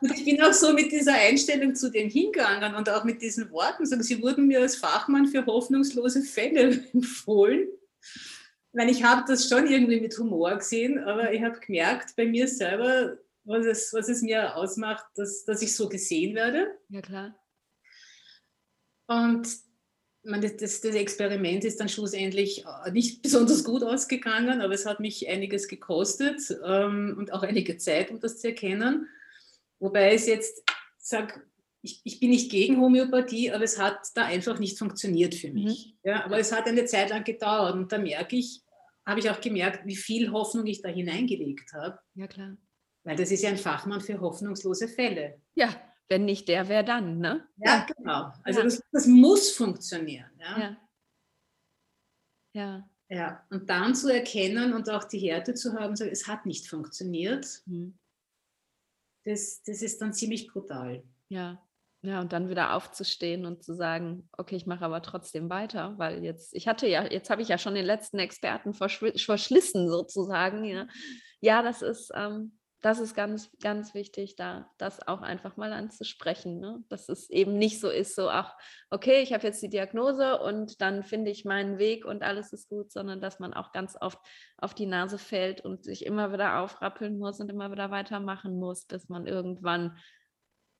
Und ich bin auch so mit dieser Einstellung zu dem hingegangen und auch mit diesen Worten. Sie wurden mir als Fachmann für hoffnungslose Fälle empfohlen. Ich meine, ich habe das schon irgendwie mit Humor gesehen, aber ich habe gemerkt bei mir selber, was es, was es mir ausmacht, dass, dass ich so gesehen werde. Ja, klar. Und man, das, das, Experiment ist dann schlussendlich äh, nicht besonders gut ausgegangen, aber es hat mich einiges gekostet ähm, und auch einige Zeit, um das zu erkennen. Wobei es jetzt sage, ich, ich, bin nicht gegen Homöopathie, aber es hat da einfach nicht funktioniert für mich. Mhm. Ja, aber es hat eine Zeit lang gedauert und da merke ich, habe ich auch gemerkt, wie viel Hoffnung ich da hineingelegt habe. Ja, klar. Weil das ist ja ein Fachmann für hoffnungslose Fälle. Ja, wenn nicht der, wer dann, ne? Ja, genau. Also ja. Das, das, muss funktionieren. Ja? ja. Ja. Ja, und dann zu erkennen und auch die Härte zu haben, so, es hat nicht funktioniert, mhm. das, das ist dann ziemlich brutal. Ja, ja, und dann wieder aufzustehen und zu sagen, okay, ich mache aber trotzdem weiter, weil jetzt, ich hatte ja, jetzt habe ich ja schon den letzten Experten verschlissen sozusagen. Ja, ja das ist, ähm, das ist ganz, ganz wichtig, da das auch einfach mal anzusprechen. Ne? Dass es eben nicht so ist, so, ach, okay, ich habe jetzt die Diagnose und dann finde ich meinen Weg und alles ist gut, sondern dass man auch ganz oft auf die Nase fällt und sich immer wieder aufrappeln muss und immer wieder weitermachen muss, bis man irgendwann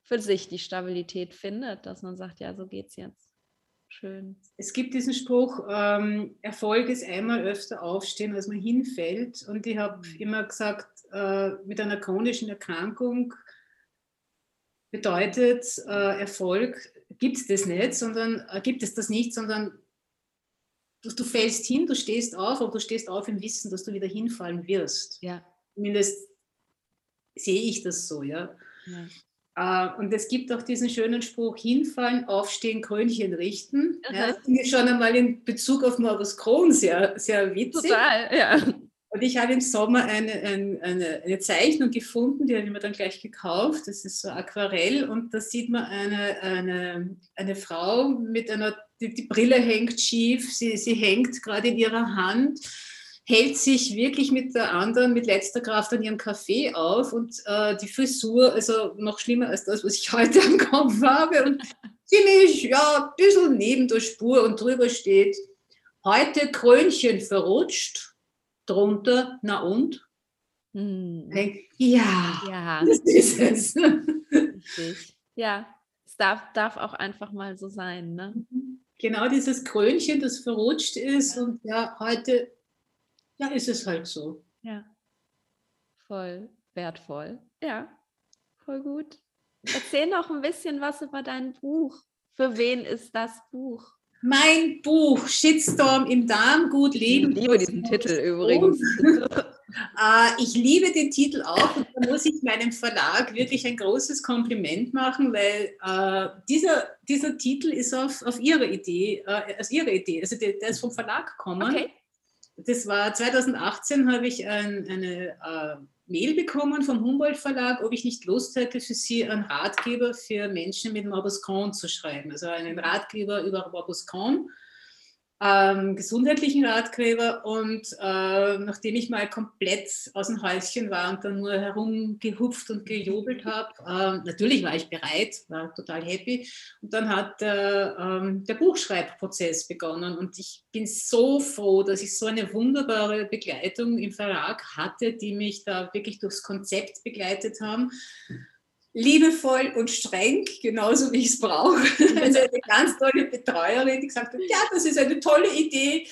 für sich die Stabilität findet, dass man sagt, ja, so geht's jetzt. Schön. Es gibt diesen Spruch, ähm, Erfolg ist einmal öfter aufstehen, als man hinfällt. Und ich habe mhm. immer gesagt, äh, mit einer chronischen Erkrankung bedeutet äh, Erfolg, gibt es das nicht, sondern äh, gibt es das nicht, sondern du, du, fällst hin, du stehst auf, aber du stehst auf im Wissen, dass du wieder hinfallen wirst. Ja. Zumindest sehe ich das so, ja. ja. Uh, und es gibt auch diesen schönen Spruch, hinfallen, aufstehen, Krönchen richten. Ja, das finde ich schon einmal in Bezug auf Morbus Crohn sehr, sehr witzig. Total, ja. Und ich habe im Sommer eine, eine, eine, Zeichnung gefunden, die habe ich mir dann gleich gekauft. Das ist so Aquarell und da sieht man eine, eine, eine Frau mit einer, die, die Brille hängt schief, sie, sie hängt gerade in ihrer Hand hält sich wirklich mit der anderen, mit letzter Kraft an ihrem Kaffee auf und äh, die Frisur, also noch schlimmer als das, was ich heute am Kopf habe und ziemlich, ja, ein bisschen neben der Spur und drüber steht, heute Krönchen verrutscht, drunter, na und? Hm. Ja, ja, das ist es. Richtig. Ja, es darf, darf auch einfach mal so sein. Ne? Genau dieses Krönchen, das verrutscht ist ja. und ja, heute ja, ist es halt so. Ja, voll wertvoll. Ja, voll gut. Erzähl noch ein bisschen was über dein Buch. Für wen ist das Buch? Mein Buch Shitstorm im Darm gut leben. Ich liebe diesen Titel übrigens. Äh, ich liebe den Titel auch und da muss ich meinem Verlag wirklich ein großes Kompliment machen, weil äh, dieser, dieser Titel ist auf, auf ihre Idee, äh, aus ihrer Idee, also der, der ist vom Verlag gekommen. Okay das war 2018, habe ich ein, eine äh, Mail bekommen vom Humboldt Verlag, ob ich nicht Lust hätte, für sie einen Ratgeber für Menschen mit Morbus Crohn zu schreiben. Also einen Ratgeber über Morbus Crohn ähm, gesundheitlichen Ratgeber und äh, nachdem ich mal komplett aus dem Häuschen war und dann nur herumgehupft und gejubelt habe, äh, natürlich war ich bereit, war total happy. Und dann hat ähm, der Buchschreibprozess begonnen und ich bin so froh, dass ich so eine wunderbare Begleitung im Verlag hatte, die mich da wirklich durchs Konzept begleitet haben liebevoll und streng, genauso wie ich es brauche. Also eine ganz tolle Betreuerin, die gesagt hat, ja, das ist eine tolle Idee.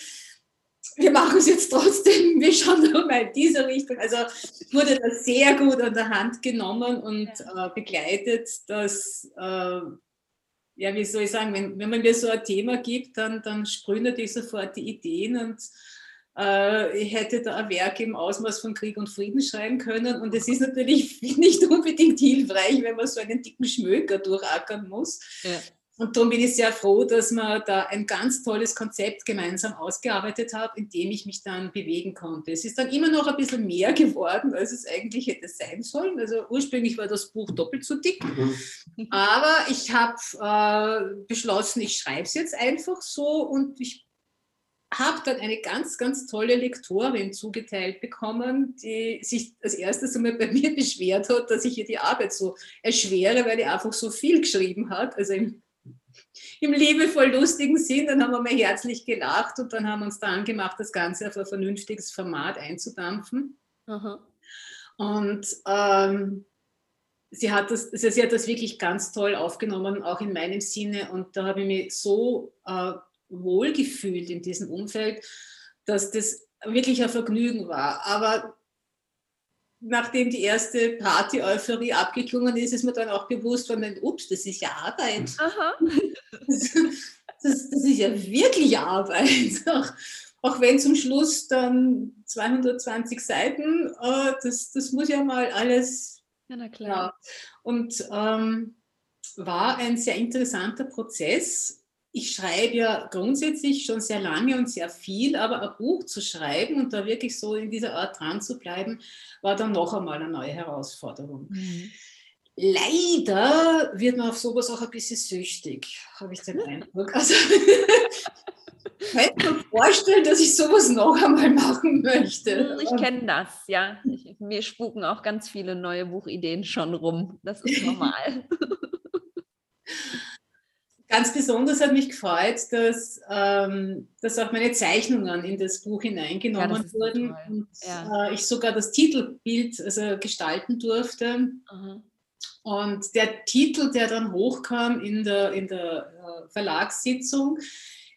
Wir machen es jetzt trotzdem, wir schauen mal in diese Richtung. Also wurde das sehr gut an der Hand genommen und äh, begleitet, dass, äh, ja, wie soll ich sagen, wenn, wenn man mir so ein Thema gibt, dann, dann sprühen natürlich sofort die Ideen und ich hätte da ein Werk im Ausmaß von Krieg und Frieden schreiben können. Und es ist natürlich nicht unbedingt hilfreich, wenn man so einen dicken Schmöker durchackern muss. Ja. Und darum bin ich sehr froh, dass wir da ein ganz tolles Konzept gemeinsam ausgearbeitet haben, in dem ich mich dann bewegen konnte. Es ist dann immer noch ein bisschen mehr geworden, als es eigentlich hätte sein sollen. Also ursprünglich war das Buch doppelt so dick. Mhm. Aber ich habe äh, beschlossen, ich schreibe es jetzt einfach so und ich habe dann eine ganz, ganz tolle Lektorin zugeteilt bekommen, die sich als erstes einmal bei mir beschwert hat, dass ich ihr die Arbeit so erschwere, weil die einfach so viel geschrieben hat. Also im im liebevoll lustigen Sinn. Dann haben wir mal herzlich gelacht und dann haben wir uns da angemacht, das Ganze auf ein vernünftiges Format einzudampfen. Aha. Und ähm, sie, hat das, also sie hat das wirklich ganz toll aufgenommen, auch in meinem Sinne. Und da habe ich mich so äh, wohl gefühlt in diesem Umfeld, dass das wirklich ein Vergnügen war. Aber nachdem die erste Party-Euphorie abgeklungen ist, ist mir dann auch bewusst worden, ups, das ist ja Arbeit. Das, das, das, ist ja wirklich Arbeit. Auch, auch, wenn zum Schluss dann 220 Seiten, äh, das, das muss ja mal alles. Ja, na klar. Ja. Und ähm, war ein sehr interessanter Prozess, ich schreibe ja grundsätzlich schon sehr lange und sehr viel, aber ein Buch zu schreiben und da wirklich so in dieser Art dran zu bleiben, war dann noch einmal eine neue Herausforderung. Mhm. Leider wird man auf sowas auch ein bisschen süchtig, habe ich den Eindruck. Also, ich könnte mir vorstellen, dass ich sowas noch einmal machen möchte. Hm, ich kenne das, ja. Ich, mir spuken auch ganz viele neue Buchideen schon rum. Das ist normal. Ganz besonders hat mich gefreut, dass, ähm, dass auch meine Zeichnungen in das Buch hineingenommen ja, wurden und ja. äh, ich sogar das Titelbild also gestalten durfte. Aha. Und der Titel, der dann hochkam in der, in der äh, Verlagssitzung,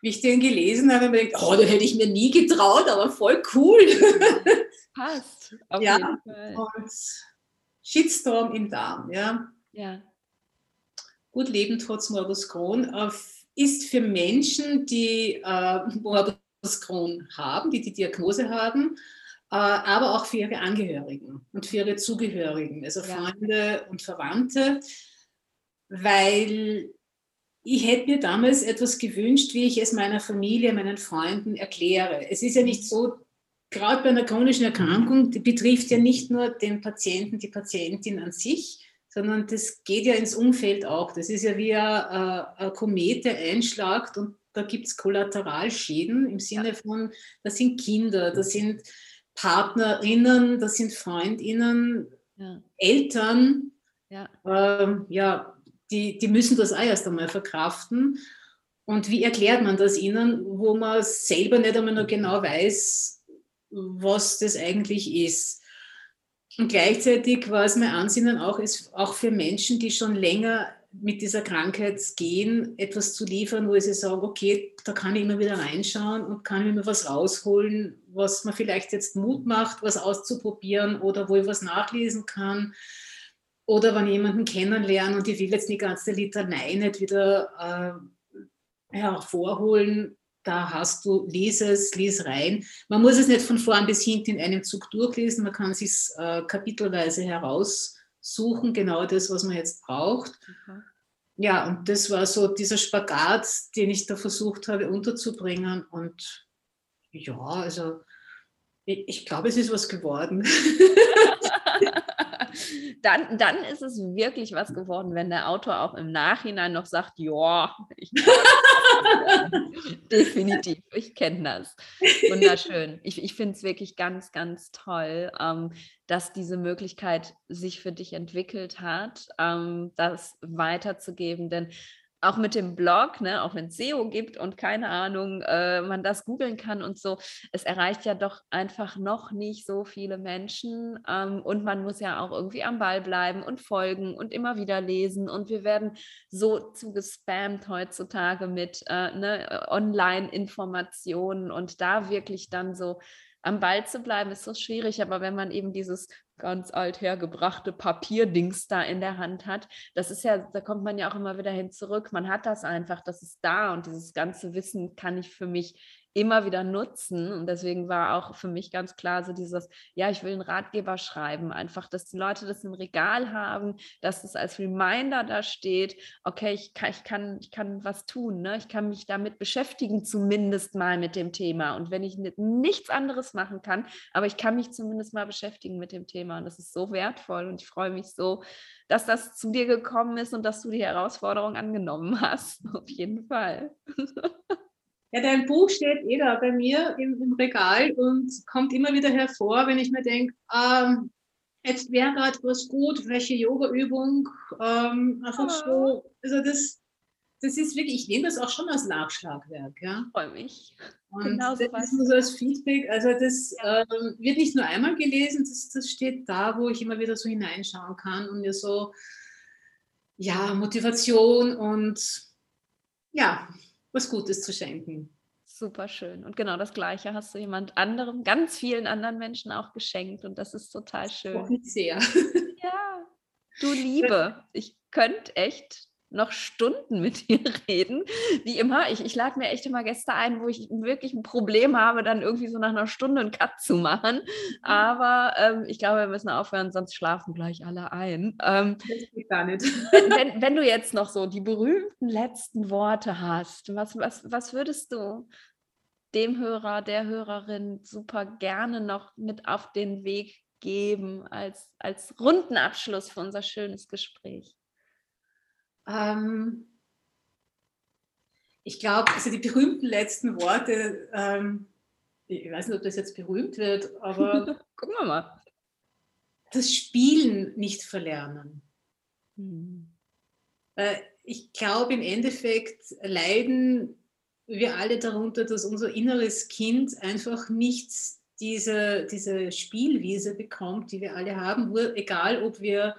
wie ich den gelesen habe, habe ich gedacht, oh, den hätte ich mir nie getraut, aber voll cool. Passt. ja, und Shitstorm im Darm, ja. Ja. Gut Leben trotz Morbus Crohn ist für Menschen, die äh, Morbus Crohn haben, die die Diagnose haben, äh, aber auch für ihre Angehörigen und für ihre Zugehörigen, also Freunde und Verwandte, weil ich hätte mir damals etwas gewünscht, wie ich es meiner Familie, meinen Freunden erkläre. Es ist ja nicht so, gerade bei einer chronischen Erkrankung, die betrifft ja nicht nur den Patienten, die Patientin an sich, sondern das geht ja ins Umfeld auch. Das ist ja wie ein, ein Komet, der einschlagt und da gibt es Kollateralschäden im Sinne von, das sind Kinder, das sind Partnerinnen, das sind Freundinnen, ja. Eltern, ja, ähm, ja die, die müssen das auch erst einmal verkraften. Und wie erklärt man das ihnen, wo man selber nicht einmal noch genau weiß, was das eigentlich ist? Und gleichzeitig war es mein Ansinnen auch, ist auch für Menschen, die schon länger mit dieser Krankheit gehen, etwas zu liefern, wo sie sagen, okay, da kann ich immer wieder reinschauen und kann mir was rausholen, was mir vielleicht jetzt Mut macht, was auszuprobieren oder wo ich was nachlesen kann. Oder wenn ich jemanden kennenlernen und ich will jetzt die ganze Litanei nicht wieder äh, hervorholen, da hast du, lies es, lies rein. Man muss es nicht von vorn bis hinten in einem Zug durchlesen, man kann es sich äh, kapitelweise heraussuchen, genau das, was man jetzt braucht. Mhm. Ja, und das war so dieser Spagat, den ich da versucht habe unterzubringen. Und ja, also ich, ich glaube, es ist was geworden. dann, dann ist es wirklich was geworden, wenn der Autor auch im Nachhinein noch sagt, ja, definitiv, ich kenne das. Wunderschön. Ich, ich finde es wirklich ganz, ganz toll, ähm, dass diese Möglichkeit sich für dich entwickelt hat, ähm, das weiterzugeben, denn auch mit dem Blog, ne, auch wenn es SEO gibt und keine Ahnung, äh, man das googeln kann und so, es erreicht ja doch einfach noch nicht so viele Menschen ähm, und man muss ja auch irgendwie am Ball bleiben und folgen und immer wieder lesen. Und wir werden so zugespammt heutzutage mit äh, ne, Online-Informationen und da wirklich dann so am Ball zu bleiben, ist so schwierig. Aber wenn man eben dieses ganz althergebrachte Papierdings da in der Hand hat, das ist ja, da kommt man ja auch immer wieder hin zurück. Man hat das einfach, das ist da und dieses ganze Wissen kann ich für mich immer wieder nutzen. Und deswegen war auch für mich ganz klar so dieses, ja, ich will einen Ratgeber schreiben, einfach, dass die Leute das im Regal haben, dass es als Reminder da steht, okay, ich kann, ich kann, ich kann was tun, ne? ich kann mich damit beschäftigen, zumindest mal mit dem Thema. Und wenn ich nichts anderes machen kann, aber ich kann mich zumindest mal beschäftigen mit dem Thema. Und das ist so wertvoll und ich freue mich so, dass das zu dir gekommen ist und dass du die Herausforderung angenommen hast. Auf jeden Fall. Ja, dein Buch steht eh da bei mir im, im Regal und kommt immer wieder hervor, wenn ich mir denke, ähm, jetzt wäre gerade was gut, welche Yoga-Übung, ähm, einfach so, also das, das ist wirklich, ich nehme das auch schon als Nachschlagwerk, ja. Freue mich. Und genau das ist nur so als Feedback, also das ähm, wird nicht nur einmal gelesen, das, das steht da, wo ich immer wieder so hineinschauen kann und mir so, ja, Motivation und ja, was Gutes zu schenken. Super schön. Und genau das Gleiche hast du jemand anderem, ganz vielen anderen Menschen auch geschenkt. Und das ist total schön. Auch nicht sehr. Ja, du Liebe. Ich könnte echt noch Stunden mit dir reden. Wie immer, ich, ich lade mir echt immer Gäste ein, wo ich wirklich ein Problem habe, dann irgendwie so nach einer Stunde einen Cut zu machen. Mhm. Aber ähm, ich glaube, wir müssen aufhören, sonst schlafen gleich alle ein. Ähm, das geht gar nicht. Wenn, wenn, wenn, du jetzt noch so die berühmten letzten Worte hast, was, was, was würdest du dem Hörer, der Hörerin super gerne noch mit auf den Weg geben als, als runden Abschluss für unser schönes Gespräch? Ähm, ich glaube, also die berühmten letzten Worte, ähm, ich weiß nicht, ob das jetzt berühmt wird, aber gucken wir mal. Das Spielen nicht verlernen. Hm. Ich glaube, im Endeffekt leiden wir alle darunter, dass unser inneres Kind einfach nicht diese, diese Spielwiese bekommt, die wir alle haben, egal ob wir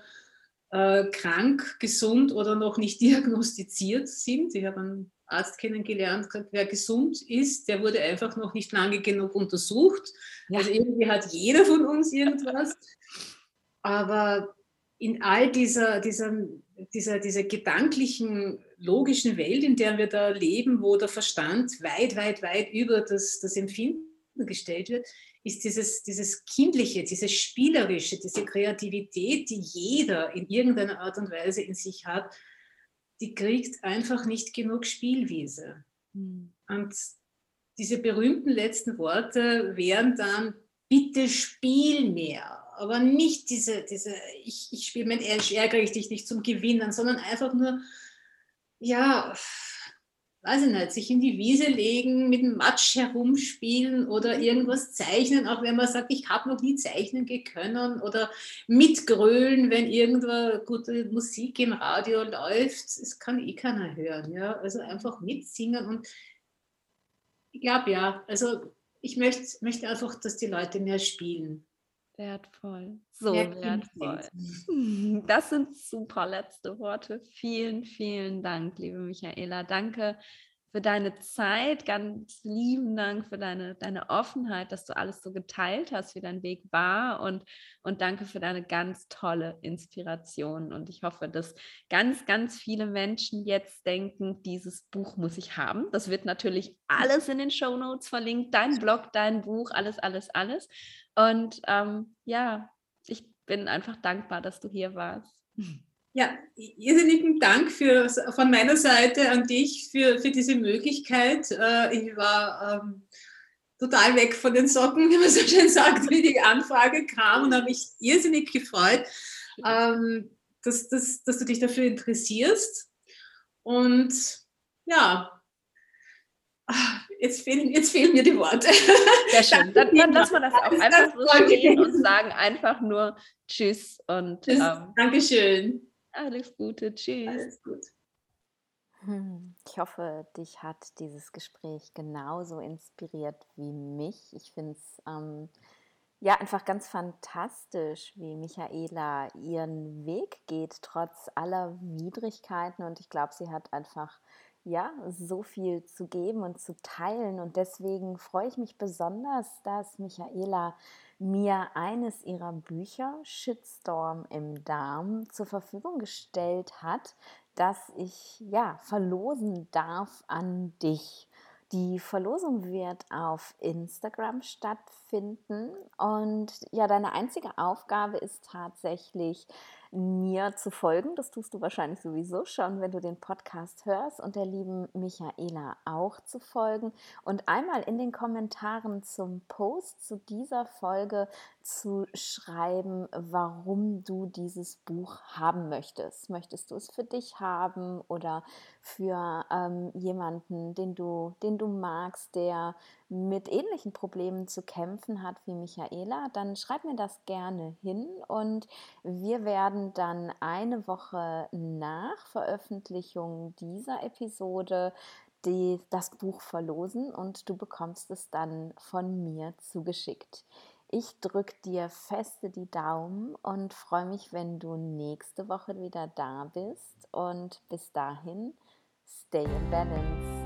äh, krank, gesund oder noch nicht diagnostiziert sind. Ich habe einen Arzt kennengelernt, wer gesund ist, der wurde einfach noch nicht lange genug untersucht. Ja. Also irgendwie hat jeder von uns irgendwas. Aber in all dieser, dieser, dieser, dieser gedanklichen, logischen Welt, in der wir da leben, wo der Verstand weit, weit, weit über das, das Empfinden gestellt wird, ist dieses, dieses Kindliche, dieses Spielerische, diese Kreativität, die jeder in irgendeiner Art und Weise in sich hat, die kriegt einfach nicht genug Spielwiese. Mhm. Und diese berühmten letzten Worte wären dann, bitte spiel mehr. Aber nicht diese, diese ich, ich spiele mit ärgere ich dich nicht zum Gewinnen, sondern einfach nur, ja, weiß ich nicht, sich in die Wiese legen, mit dem Matsch herumspielen oder irgendwas zeichnen, auch wenn man sagt, ich habe noch nie zeichnen können oder mitgrölen, wenn irgendwo gute Musik im Radio läuft. Das kann eh keiner hören. Ja? Also einfach mitsingen und ich glaube ja, also ich möchte, möchte einfach, dass die Leute mehr spielen. Wertvoll, so Mehr wertvoll. Das sind super letzte Worte. Vielen, vielen Dank, liebe Michaela. Danke für deine Zeit, ganz lieben Dank für deine, deine Offenheit, dass du alles so geteilt hast, wie dein Weg war und, und danke für deine ganz tolle Inspiration. Und ich hoffe, dass ganz, ganz viele Menschen jetzt denken, dieses Buch muss ich haben. Das wird natürlich alles in den Show Notes verlinkt, dein Blog, dein Buch, alles, alles, alles. Und ähm, ja, ich bin einfach dankbar, dass du hier warst. Ja, irrsinnigen Dank für, von meiner Seite an dich für, für diese Möglichkeit. Äh, ich war ähm, total weg von den Socken, wie man so schön sagt, wie die Anfrage kam und habe mich irrsinnig gefreut, ähm, dass, dass, dass du dich dafür interessierst. Und ja, jetzt fehlen, jetzt fehlen mir die Worte. Sehr schön. Dann, dann lassen wir das auch einfach so stehen und sagen einfach nur Tschüss und Tschüss. Ähm, Dankeschön. Alles Gute, tschüss. Alles gut. Hm, ich hoffe, dich hat dieses Gespräch genauso inspiriert wie mich. Ich finde es ähm, ja einfach ganz fantastisch, wie Michaela ihren Weg geht, trotz aller Widrigkeiten. Und ich glaube, sie hat einfach ja so viel zu geben und zu teilen. Und deswegen freue ich mich besonders, dass Michaela mir eines ihrer Bücher, Shitstorm im Darm, zur Verfügung gestellt hat, das ich ja verlosen darf an dich. Die Verlosung wird auf Instagram stattfinden und ja, deine einzige Aufgabe ist tatsächlich mir zu folgen. Das tust du wahrscheinlich sowieso schon, wenn du den Podcast hörst und der lieben Michaela auch zu folgen und einmal in den Kommentaren zum Post zu dieser Folge zu schreiben, warum du dieses Buch haben möchtest. Möchtest du es für dich haben oder für ähm, jemanden, den du, den du magst, der mit ähnlichen Problemen zu kämpfen hat wie Michaela, dann schreib mir das gerne hin und wir werden dann eine Woche nach Veröffentlichung dieser Episode die, das Buch verlosen und du bekommst es dann von mir zugeschickt. Ich drücke dir feste die Daumen und freue mich, wenn du nächste Woche wieder da bist. Und bis dahin, stay in balance.